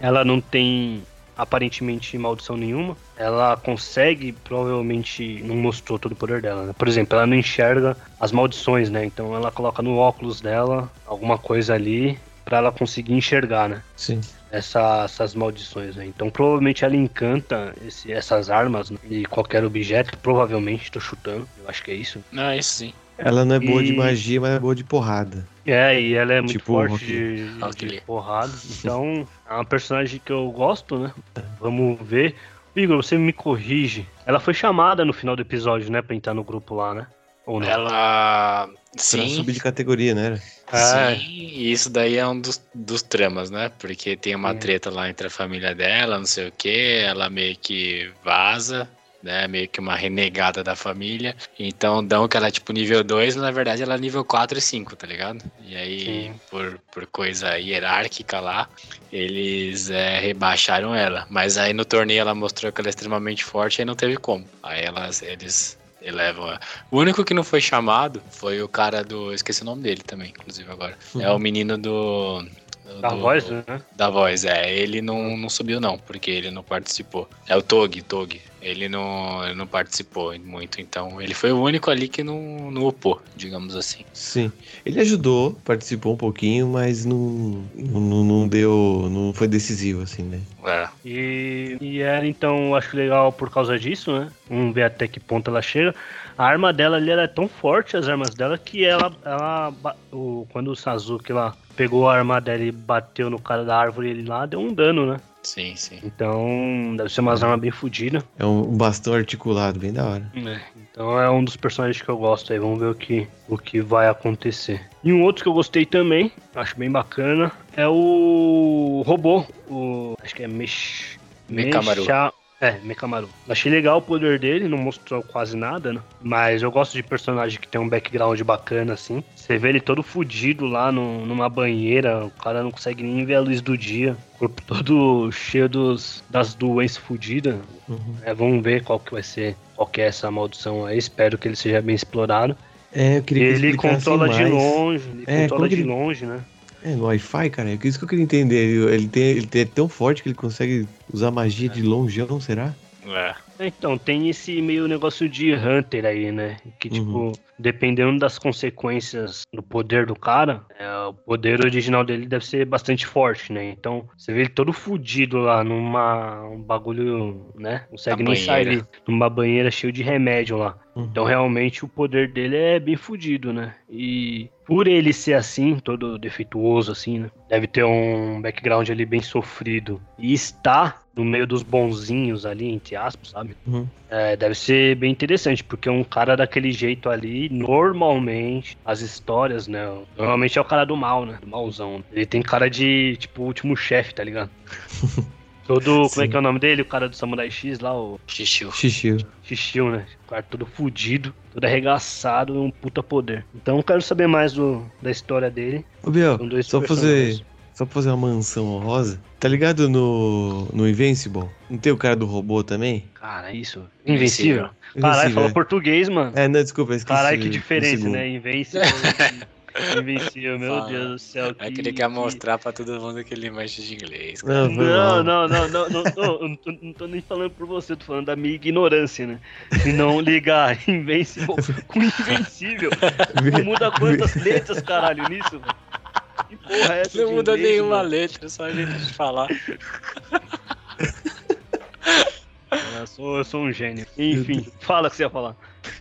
Ela não tem aparentemente maldição nenhuma. Ela consegue, provavelmente, não mostrou todo o poder dela, né? Por exemplo, ela não enxerga as maldições, né? Então ela coloca no óculos dela alguma coisa ali pra ela conseguir enxergar, né? Sim. essa- essas maldições, né? Então provavelmente ela encanta esse- essas armas né? e qualquer objeto, provavelmente, tô chutando, eu acho que é isso. Não, isso sim. Ela não é boa de E- magia, mas é boa de porrada. É, e ela é muito Tipo forte de, de porrada, então é uma personagem que eu gosto, né? Vamos ver. Igor, você me corrige. Ela foi chamada no final do episódio, né, pra entrar no grupo lá, né? Ou não? Ela. Pra Sim. subir de categoria, né? É. Sim, e isso daí é um dos, dos tramas, né? Porque tem uma Sim. treta lá entre a família dela, não sei o que, ela meio que vaza, né? Meio que uma renegada da família. Então dão que ela é tipo nível 2, mas na verdade ela é nível 4 e 5, tá ligado? E aí, Sim. por, por coisa hierárquica lá, eles é, rebaixaram ela. Mas aí no torneio ela mostrou que ela é extremamente forte e não teve como. Aí elas, eles elevam. O único que não foi chamado foi o cara do. Esqueci o nome dele também, inclusive agora. É o menino do. Da do- voz, né? Da voz, é. Ele não, não subiu, não, porque ele não participou. É o Tog, Tog. Ele não, ele não participou muito, então ele foi o único ali que não, não upou, digamos assim. Sim. Ele ajudou, participou um pouquinho, mas não, não, não deu. não foi decisivo, assim, né? É. E, e ela, então, eu acho legal por causa disso, né? Vamos ver até que ponto ela chega. A arma dela ali ela é tão forte, as armas dela, que ela. ela o, quando o Sasuke lá pegou a arma dela e bateu no cara da árvore ele lá, deu um dano, né? Sim, sim. Então, deve ser umas armas bem fodidas. É um bastão articulado, bem da hora. Então é um dos personagens que eu gosto aí. Vamos ver o que, o que vai acontecer. E um outro que eu gostei também, acho bem bacana, é o robô. O. Acho que é Mesh. Mekamaru. Mecha- É, Mekamaru. Achei legal o poder dele, não mostrou quase nada, né? Mas eu gosto de personagem que tem um background bacana, assim. Você vê ele todo fudido lá no- numa banheira, o cara não consegue nem ver a luz do dia. O corpo todo cheio dos, das doenças fudidas. É, vamos ver qual que vai ser, qual que é essa maldição aí. Espero que ele seja bem explorado. É, eu queria que Ele controla de mais. longe, ele É, controla de ele- longe, né? É, no Wi-Fi, cara, é isso que eu queria entender. Ele, ele tem, ele tem- é tão forte que ele consegue usar magia de longeão, será? É. Então, tem esse meio negócio de Hunter aí, né? Que, tipo, dependendo das consequências do poder do cara, é, o poder original dele deve ser bastante forte, né? Então, você vê ele todo fudido lá numa um bagulho, né? Não consegue Na nem sair banheira. numa banheira cheio de remédio lá. Uhum. Então, realmente, o poder dele é bem fudido, né? E por ele ser assim, todo defeituoso, assim, né? Deve ter um background ali bem sofrido. E está no meio dos bonzinhos ali, entre aspas, sabe? Uhum. É, deve ser bem interessante, porque um cara daquele jeito ali, normalmente, as histórias, né? Normalmente é o cara do mal, né? Do malzão. Ele tem cara de, tipo, último chefe, tá ligado? Todo. Como é que é o nome dele? O cara do Samurai X lá, o Xixiu. Xixi. Xixiu, né? O cara todo fudido, todo arregaçado, um puta poder. Então eu quero saber mais do, da história dele. Ô, Biel, só fazer, só pra fazer uma mansão honrosa. Tá ligado no, no Invincible? Não tem o cara do robô também? Cara, isso. Invencível. Invencível. Caralho, falou é. português, mano. É, não, desculpa, esqueci. Caralho, que diferença, né? Invencível. Invencível, meu Fala. Deus do céu. É que que- ele quer que- mostrar pra todo mundo que ele mexe de inglês. cara. Não, Não, não, não, não, não, não, não tô, não tô nem falando por você, tô falando da minha ignorância, né? Se não ligar Invencível com Invencível, não muda quantas letras, caralho, nisso, velho? Que porra é essa Não muda inglês, nenhuma mano? letra, só a gente falar. Eu sou, eu sou um gênio. Enfim, fala o que você ia falar.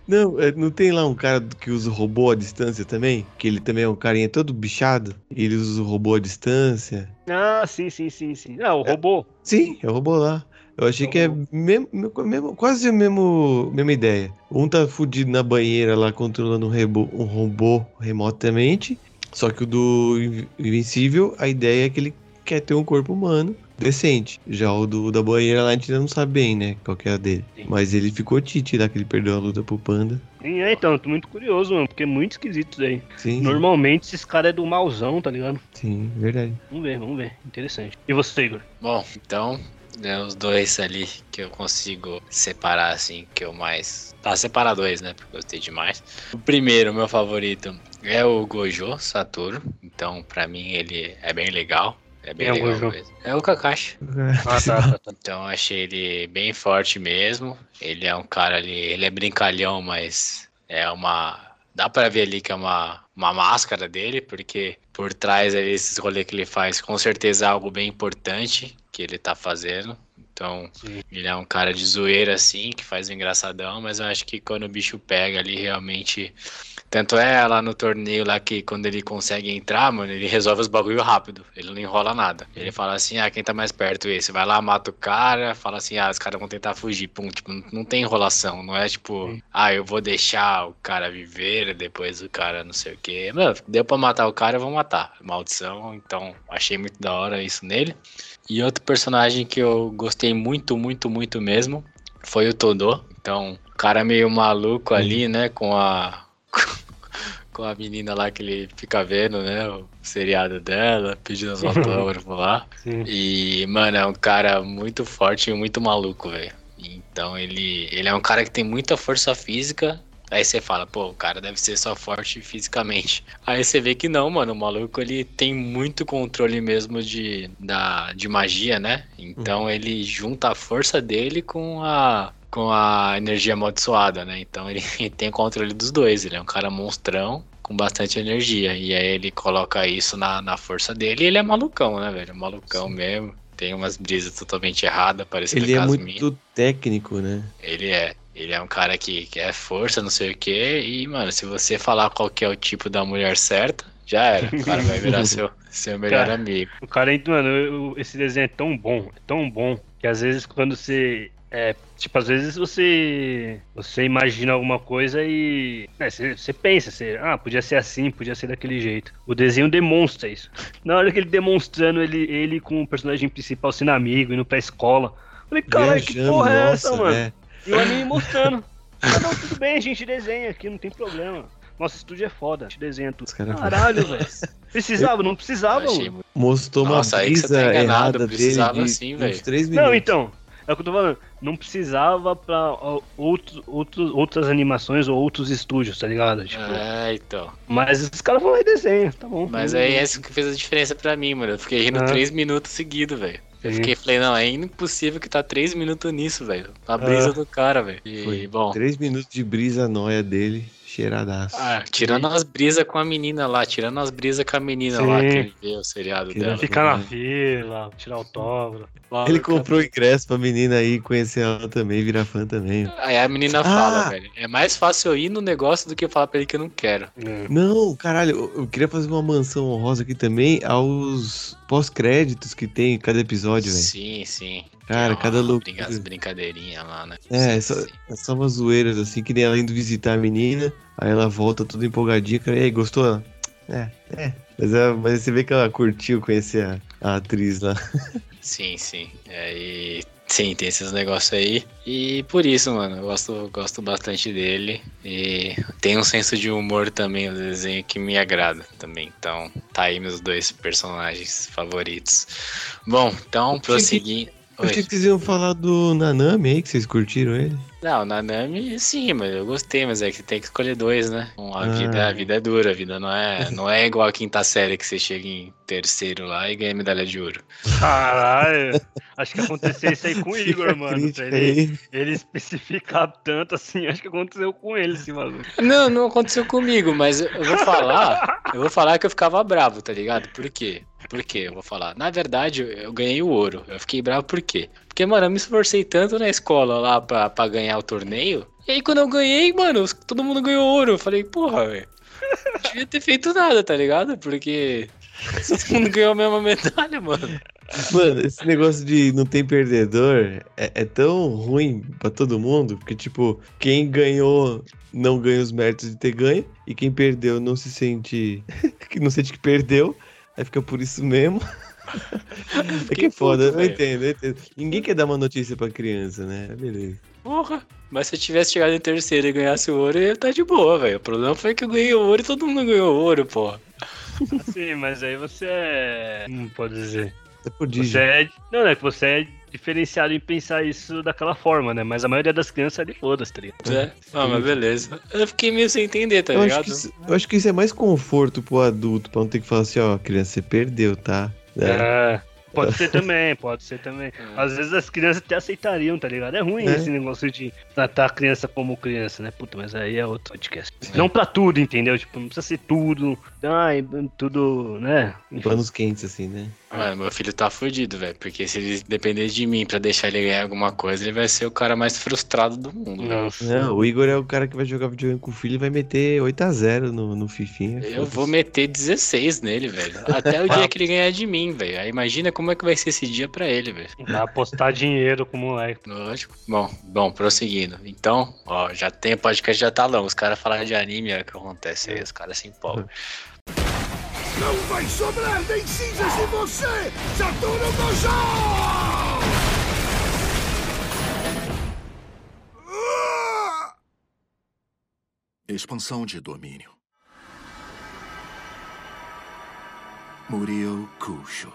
Não, é, não tem lá um cara que usa o robô à distância também? Que ele também é um carinha todo bichado? E ele usa o robô à distância? Ah, sim, sim, sim, sim. Ah, o robô. Sim, é o robô lá. Eu achei que é mesmo, mesmo- quase a mesmo, mesma ideia. Um tá fudido na banheira lá controlando um, rebo- um robô remotamente. Só que o do Invencível, a ideia é que ele quer ter um corpo humano decente. Já o do da banheira lá a gente ainda não sabe bem, né? Qual que é a dele. Sim. Mas ele ficou tite lá que ele perdeu a luta pro panda. Sim, é, então, eu tô muito curioso, mano, porque é muito esquisito isso aí. Sim, Normalmente esses caras é do malzão, tá ligado? sim, verdade. Vamos ver, vamos ver. Interessante. E você, Igor? Bom, então, é os dois ali que eu consigo separar, assim, que eu mais. Tá, separar dois, né? Porque eu gostei demais. O primeiro, meu favorito, é o Gojo Satoru. Então, pra mim, ele é bem legal. É bem é o legal mesmo. É o Kakashi. Ah, tá, tá, tá. Então eu achei ele bem forte mesmo. Ele é um cara ali, ele é brincalhão, mas é uma. Dá pra ver ali que é uma, uma máscara dele, porque por trás ali, esses rolês que ele faz, com certeza é algo bem importante que ele tá fazendo. Então, Sim. ele é um cara de zoeira assim, que faz um engraçadão, mas eu acho que quando o bicho pega ali, realmente. Tanto é lá no torneio lá que quando ele consegue entrar, mano, ele resolve os bagulho rápido. Ele não enrola nada. Ele fala assim, ah, quem tá mais perto esse? Vai lá, mata o cara, fala assim, ah, os caras vão tentar fugir. Pum, tipo, não- não tem enrolação. Não é tipo, ah, eu vou deixar o cara viver, depois o cara não sei o quê. Mano, deu pra matar o cara, eu vou matar. Maldição, então achei muito da hora isso nele. E outro personagem que eu gostei muito, muito, muito mesmo foi o Todô. Então, o cara meio maluco ali, né? Com a. Com a menina lá que ele fica vendo, né? O seriado dela, pedindo os autógrafos lá. Sim. E, mano, é um cara muito forte e muito maluco, velho. Então ele, ele é um cara que tem muita força física, Aí você fala, pô, o cara deve ser só forte fisicamente. Aí você vê que não, mano, o maluco ele tem muito controle mesmo de, da, de magia, né? Então ele junta a força dele com a com a energia amaldiçoada, né? Então ele tem controle dos dois. Ele é um cara monstrão com bastante energia. E aí ele coloca isso na, na força dele e ele é malucão, né, velho? Malucão mesmo. Tem umas brisas totalmente erradas, parecendo Ele é muito técnico, né? Ele é. Ele é um cara que, que é força, não sei o quê. E, mano, se você falar qual que é o tipo da mulher certa, já era. O cara vai virar seu, seu melhor Cara, amigo. O cara, mano, eu- esse desenho é tão bom, é tão bom, que às vezes quando você. É, tipo, às vezes você. Você imagina alguma coisa e. né, você, você pensa, você, ah, podia ser assim, podia ser daquele jeito. O desenho demonstra isso. Na hora que ele demonstrando ele, ele com o personagem principal sendo amigo, indo pra escola. eu Falei, cara, que porra é nossa, essa, mano? né? E o anime mostrando. Ah, não, tudo bem, a gente desenha aqui, não tem problema. Nosso estúdio é foda, a gente desenha tudo. Caralho, velho. Precisava, não precisava, Eu achei mano. muito- Mostrou uma Nossa, aí que você brisa tá enganado, errada dele precisava de sim, uns minutos. Não, então, é o que eu tô falando. Não precisava pra ó, outros, outros, outras animações ou outros estúdios, tá ligado? Tipo, É, então. Mas os caras vão lá desenham, tá bom. Mas aí é isso que fez a diferença pra mim, mano. Eu fiquei rindo Ah. três minutos seguidos, velho. Eu fiquei, falei, não, é impossível que tá três minutos nisso, velho. A brisa Ah. do cara, velho. E, Foi bom, três minutos de brisa nóia dele, cheiradaço. ah, tirando as brisas com a menina lá, tirando as brisas com a menina Sim. lá, que ele vê o seriado Que dela. Ficar na né? fila, tirar autógrafo. Ele comprou ingresso pra menina aí conhecer ela também, virar fã também. Aí a menina Ah! fala, velho, é mais fácil eu ir no negócio do que falar pra ele que eu não quero. É. Não, caralho, eu- eu queria fazer uma mansão honrosa aqui também aos pós-créditos que tem em cada episódio, velho. Sim, sim. Cara, Tem cada loucura. brinca- As brincadeirinhas lá, né? É, Sim, só, sim. é só umas zoeiras assim, que nem ela indo visitar a menina, aí ela volta toda empolgadinha, cara, e aí, gostou? Ela, É, é. Mas, é, mas você vê que ela curtiu conhecer a, a atriz lá. Sim, sim. É, e, sim, tem esses negócios aí. E por isso, mano, eu gosto, gosto bastante dele. E tem um senso de humor também no desenho que me agrada também. Então, tá aí meus dois personagens favoritos. Bom, então, prosseguindo. Eu achei que vocês iam falar do Nanami aí, que vocês curtiram ele. Não, Nanami, sim, mas eu gostei, mas é que tem que escolher dois, né? A, Ah. vida, a vida é dura, a vida não é, não é igual a quinta série que você chega em terceiro lá e ganha medalha de ouro. Caralho, acho que aconteceu isso aí com o Igor, mano. ele, ele especificar tanto assim, acho que aconteceu com ele esse maluco. Não, não aconteceu comigo, mas eu vou falar, eu vou falar que eu ficava bravo, tá ligado? Por quê? Por quê? Eu vou falar. Na verdade, eu- ganhei o ouro. Eu fiquei bravo por quê? Porque, mano, eu me esforcei tanto na escola lá pra, pra ganhar o torneio. E aí, quando eu ganhei, mano, todo mundo ganhou ouro. Eu falei, porra, velho. Não devia ter feito nada, tá ligado? Porque todo mundo ganhou a mesma medalha, mano. Mano, esse negócio de não tem perdedor é, é tão ruim pra todo mundo, porque, tipo, quem ganhou não ganha os méritos de ter ganho, e quem perdeu não se sente. que não sente que perdeu, aí fica por isso mesmo. é que é foda, puto, eu entendo, eu entendo. Ninguém quer dar uma notícia pra criança, né? Beleza. Porra. Mas se eu tivesse chegado em terceiro e ganhasse o ouro, eu ia estar de boa, velho. O problema foi que eu ganhei o ouro e todo mundo ganhou ouro, porra. Sim, mas aí você é. Não pode dizer. É prodígio. Você é. Não, é que você é diferenciado em pensar isso daquela forma, né? Mas a maioria das crianças ali foda-se, tá ligado? É. Ah, mas beleza. Eu fiquei meio sem entender, tá eu, acho ligado? que isso, eu acho que isso é mais conforto pro adulto, pra não ter que falar assim, ó, criança, você perdeu, tá? É. É. Pode ser também, pode ser também. Às vezes as crianças até aceitariam, tá ligado? É ruim É. esse negócio de tratar a criança como criança, né? Puta, mas aí é outro podcast. Não pra tudo, entendeu? Tipo, não precisa ser tudo. Ai, tudo, né? Panos quentes, assim, né? Mano, meu filho tá fudido, velho. Porque se ele depender de mim pra deixar ele ganhar alguma coisa, ele vai ser o cara mais frustrado do mundo. velho. Não, o Igor é o cara que vai jogar videogame com o filho e vai meter 8x0 no, no Fifinha. Eu vou meter 16 nele, velho. Até o dia que ele ganhar de mim, velho. Aí imagina como é que vai ser esse dia pra ele, velho. Vai apostar dinheiro com o moleque. Lógico. Bom, bom, prosseguindo. Então, ó, já tem podcast já tá longo. Os caras falaram de anime, é o que acontece aí, os caras se empolgam. Não vai sobrar nem cinzas em você, Saturno Gojo! Ah! Expansão de domínio. Muriel Kusho.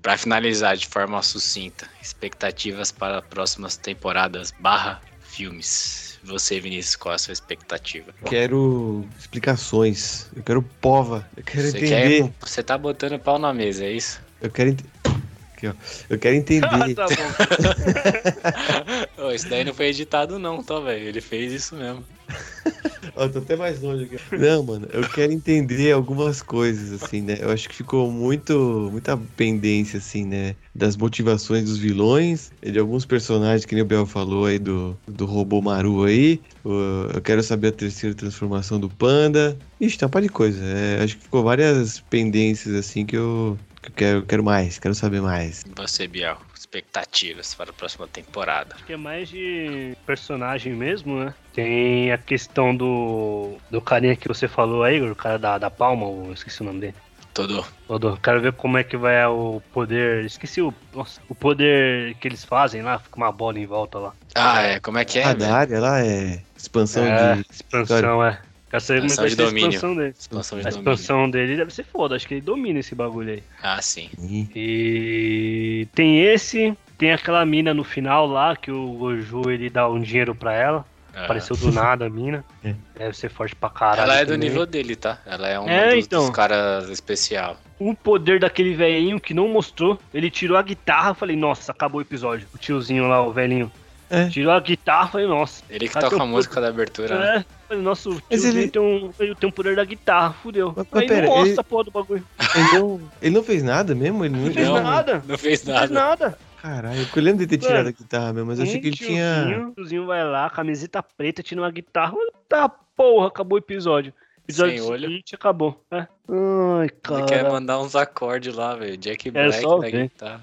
Pra finalizar de forma sucinta, expectativas para próximas temporadas barra filmes. Você, Vinícius, qual é a sua expectativa? Quero explicações. Eu quero pova. Eu quero Você, entender. quer, você tá botando pau na mesa, é isso? Eu quero ent... Aqui, ó. Eu quero entender. tá bom. Isso daí não foi editado não, tá, velho? Ele fez isso mesmo. Ó, tô até mais longe aqui. Não, mano, eu quero entender algumas coisas, assim, né? Eu acho que ficou muito, muita pendência, assim, né? Das motivações dos vilões, de alguns personagens, que nem o Bel falou aí, do, do robô Maru aí. Eu quero saber a terceira transformação do Panda. Ixi, tem uma par de coisa. É, acho que ficou várias pendências, assim, que eu, que eu quero, quero mais, quero saber mais. Você, Biel, expectativas para a próxima temporada. Acho que é mais de personagem mesmo, né? Tem a questão do, do carinha que você falou aí, o cara da, da palma, eu esqueci o nome dele. Todo. Todo. Quero ver como é que vai o poder. Esqueci o. Nossa, o poder que eles fazem lá, fica uma bola em volta lá. Ah, é, como é que é? a da área lá é expansão é, de. expansão, é. Como é Expansão de domínio. expansão dele. Expansão de A domínio. expansão dele deve ser foda, acho que ele domina esse bagulho aí. Ah, sim. E tem esse, tem aquela mina no final lá que o Goju ele dá um dinheiro pra ela. Ah. Apareceu do nada a mina. É. Deve ser forte pra caralho. Ela é do também. nível dele, tá? Ela é um É, dos, então. dos caras especial. O poder daquele velhinho que não mostrou, ele tirou a guitarra, falei, nossa, acabou o episódio. O tiozinho lá, o velhinho. É. Tirou a guitarra, falei, nossa. Ele que toca a música da abertura, né? É, falei, nossa, o tiozinho ele- tem, um, ele tem um poder da guitarra, fudeu. Mas- mas Falei, pera, nossa, ele- porra do bagulho. Ele não, ele não fez nada mesmo? Ele não, Não fez nada. Não fez Não fez nada. nada. Caralho, eu lembro de ter tirado Mano, a guitarra mesmo, mas eu achei que ele tinha. O tiozinho vai lá, camiseta preta, tira uma guitarra. Tá, porra, acabou o episódio. Episódio Sem olho. seguinte, acabou. É. Ai, Ele cara. quer mandar uns acordes lá, velho. Jack É Black na guitarra.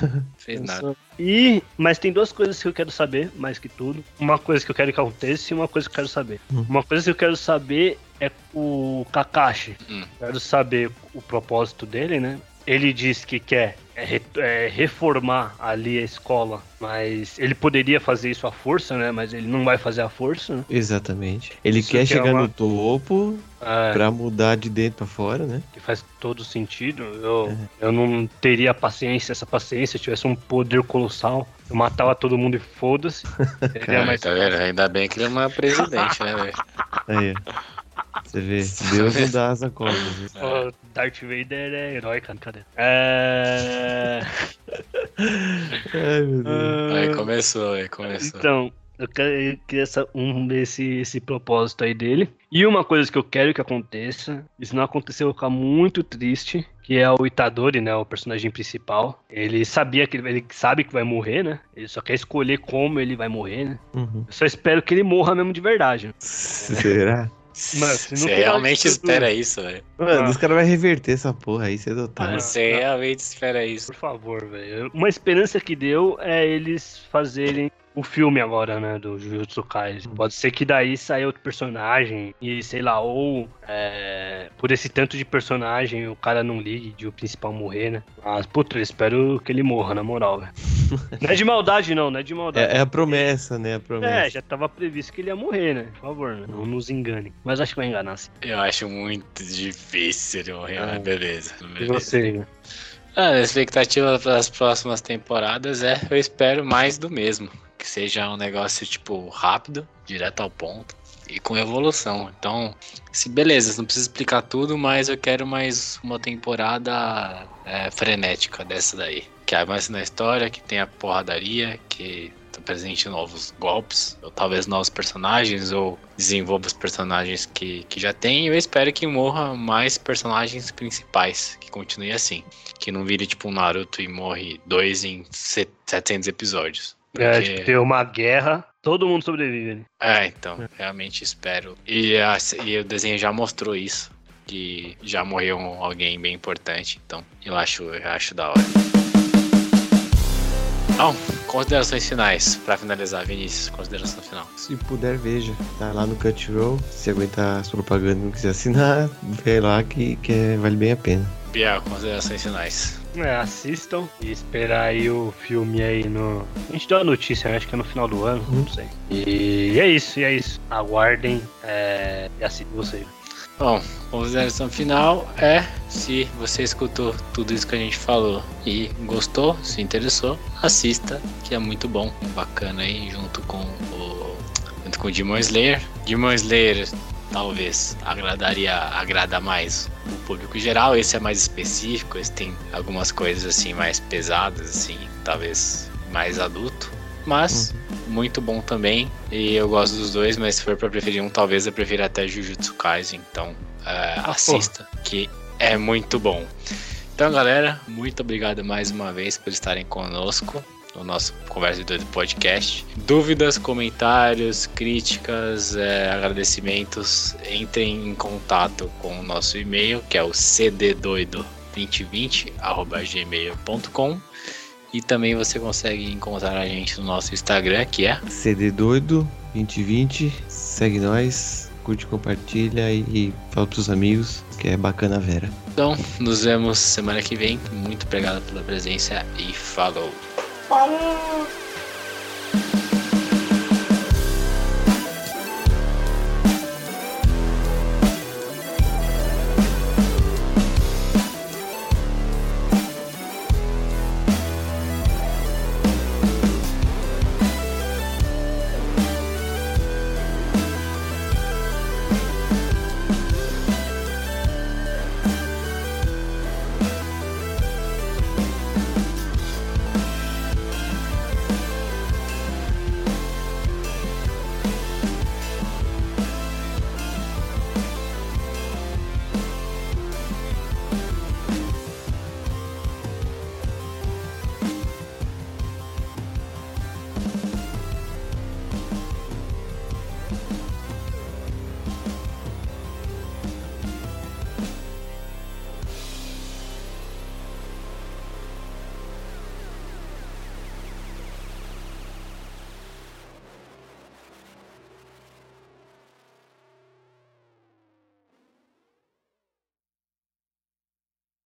Fez nada. E, mas tem duas coisas que eu quero saber, mais que tudo. Uma coisa que eu quero que aconteça e uma coisa que eu quero saber. Hum. Uma coisa que eu quero saber é o Kakashi. Hum. Quero saber o propósito dele, né? Ele diz que quer é, é, reformar ali a escola, mas ele poderia fazer isso à força, né? Mas ele não vai fazer à força, né? Exatamente. Ele Isso quer que é chegar uma- no topo É, pra mudar de dentro pra fora, né? que faz todo sentido. Eu, eu não teria paciência, essa paciência, se tivesse um poder colossal. Eu matava todo mundo e foda-se. Mais tá vendo? Ainda bem que ele é presidente, né, velho? Aí, ó. Você vê, Deus não dá asa cobras. né? Ó, Darth Vader é herói, cara. Cadê? É... Ai, meu Deus. Aí começou, aí começou. Então, eu queria essa- um, esse, esse propósito aí dele. E uma coisa que eu quero que aconteça, e se não acontecer eu vou ficar muito triste, que é o Itadori, né, o personagem principal. Ele sabia que ele, ele sabe que vai morrer, né? Ele só quer escolher como ele vai morrer, né? Uhum. Eu só espero que ele morra mesmo de verdade. Será? Mano, Você realmente espera isso, velho? Mano, Ah. os caras vão reverter essa porra aí, cedo ou tarde. Ah, Você tá. realmente espera isso. Por favor, velho. Uma esperança que deu é eles fazerem o filme agora, né, do Jujutsu Kaisen. Pode ser que daí saia outro personagem e, sei lá, ou é, por esse tanto de personagem o cara não ligue de o principal morrer, né? Mas, puta, eu espero que ele morra, na moral, velho. Não é de maldade, não, não é de maldade. É, é a promessa, né? A É, promessa. já tava previsto que ele ia morrer, né? Por favor, né? não nos engane. Mas acho que vai enganar, sim. Eu acho muito difícil ele morrer, Ah. mas beleza. E beleza. você, né? Ah, a expectativa para as próximas temporadas é eu espero mais do mesmo. Que seja um negócio, tipo, rápido, direto ao ponto e com evolução. Então, se beleza, não precisa explicar tudo, mas eu quero mais uma temporada é, frenética dessa daí. Que avance na história, que tenha porradaria, que tá presente novos golpes, ou talvez novos personagens, ou desenvolva os personagens que, que já tem. Eu espero que morra mais personagens principais, que continue assim. Que não vire tipo um Naruto e morre dois em set- 700 episódios. É, Porque- tipo, ter uma guerra, todo mundo sobrevive, né? É, então, realmente espero. E, a- e o desenho já mostrou isso. Que já morreu um- alguém bem importante. Então, eu acho, eu acho da hora. Então, considerações finais. Pra finalizar, Vinícius, consideração final. Se puder, veja. Tá lá no Crunchyroll. Se aguentar as propagandas e não quiser assinar, vê lá que, que é- vale bem a pena. Biel, considerações finais. É, assistam e esperar aí o filme aí no. A gente deu a notícia, né? acho que é no final do ano, não sei. E é isso, e é isso. Aguardem é... e assistam você. Bom, consideração final é se você escutou tudo isso que a gente falou e gostou, se interessou, assista, que é muito bom, bacana aí, junto com o junto com o Demon Slayer. Demon Slayer talvez agradaria agrada mais o público geral, esse é mais específico, esse tem algumas coisas assim mais pesadas assim, talvez mais adulto, mas muito bom também. E eu gosto dos dois, mas se for pra preferir um, talvez eu prefira até Jujutsu Kaisen. Então, é, assista, que é muito bom. Então, galera, muito obrigado mais uma vez por estarem conosco no nosso Conversa de Doido podcast. Dúvidas, comentários, críticas, é, agradecimentos, entrem em contato com o nosso e-mail, que é o cddoido2020.gmail.com e também você consegue encontrar a gente no nosso Instagram, que é CD Doido 2020. Segue nós, curte, compartilha e fala pros amigos, que é bacana Vera. Então, nos vemos semana que vem. Muito obrigado pela presença e falou! Falou!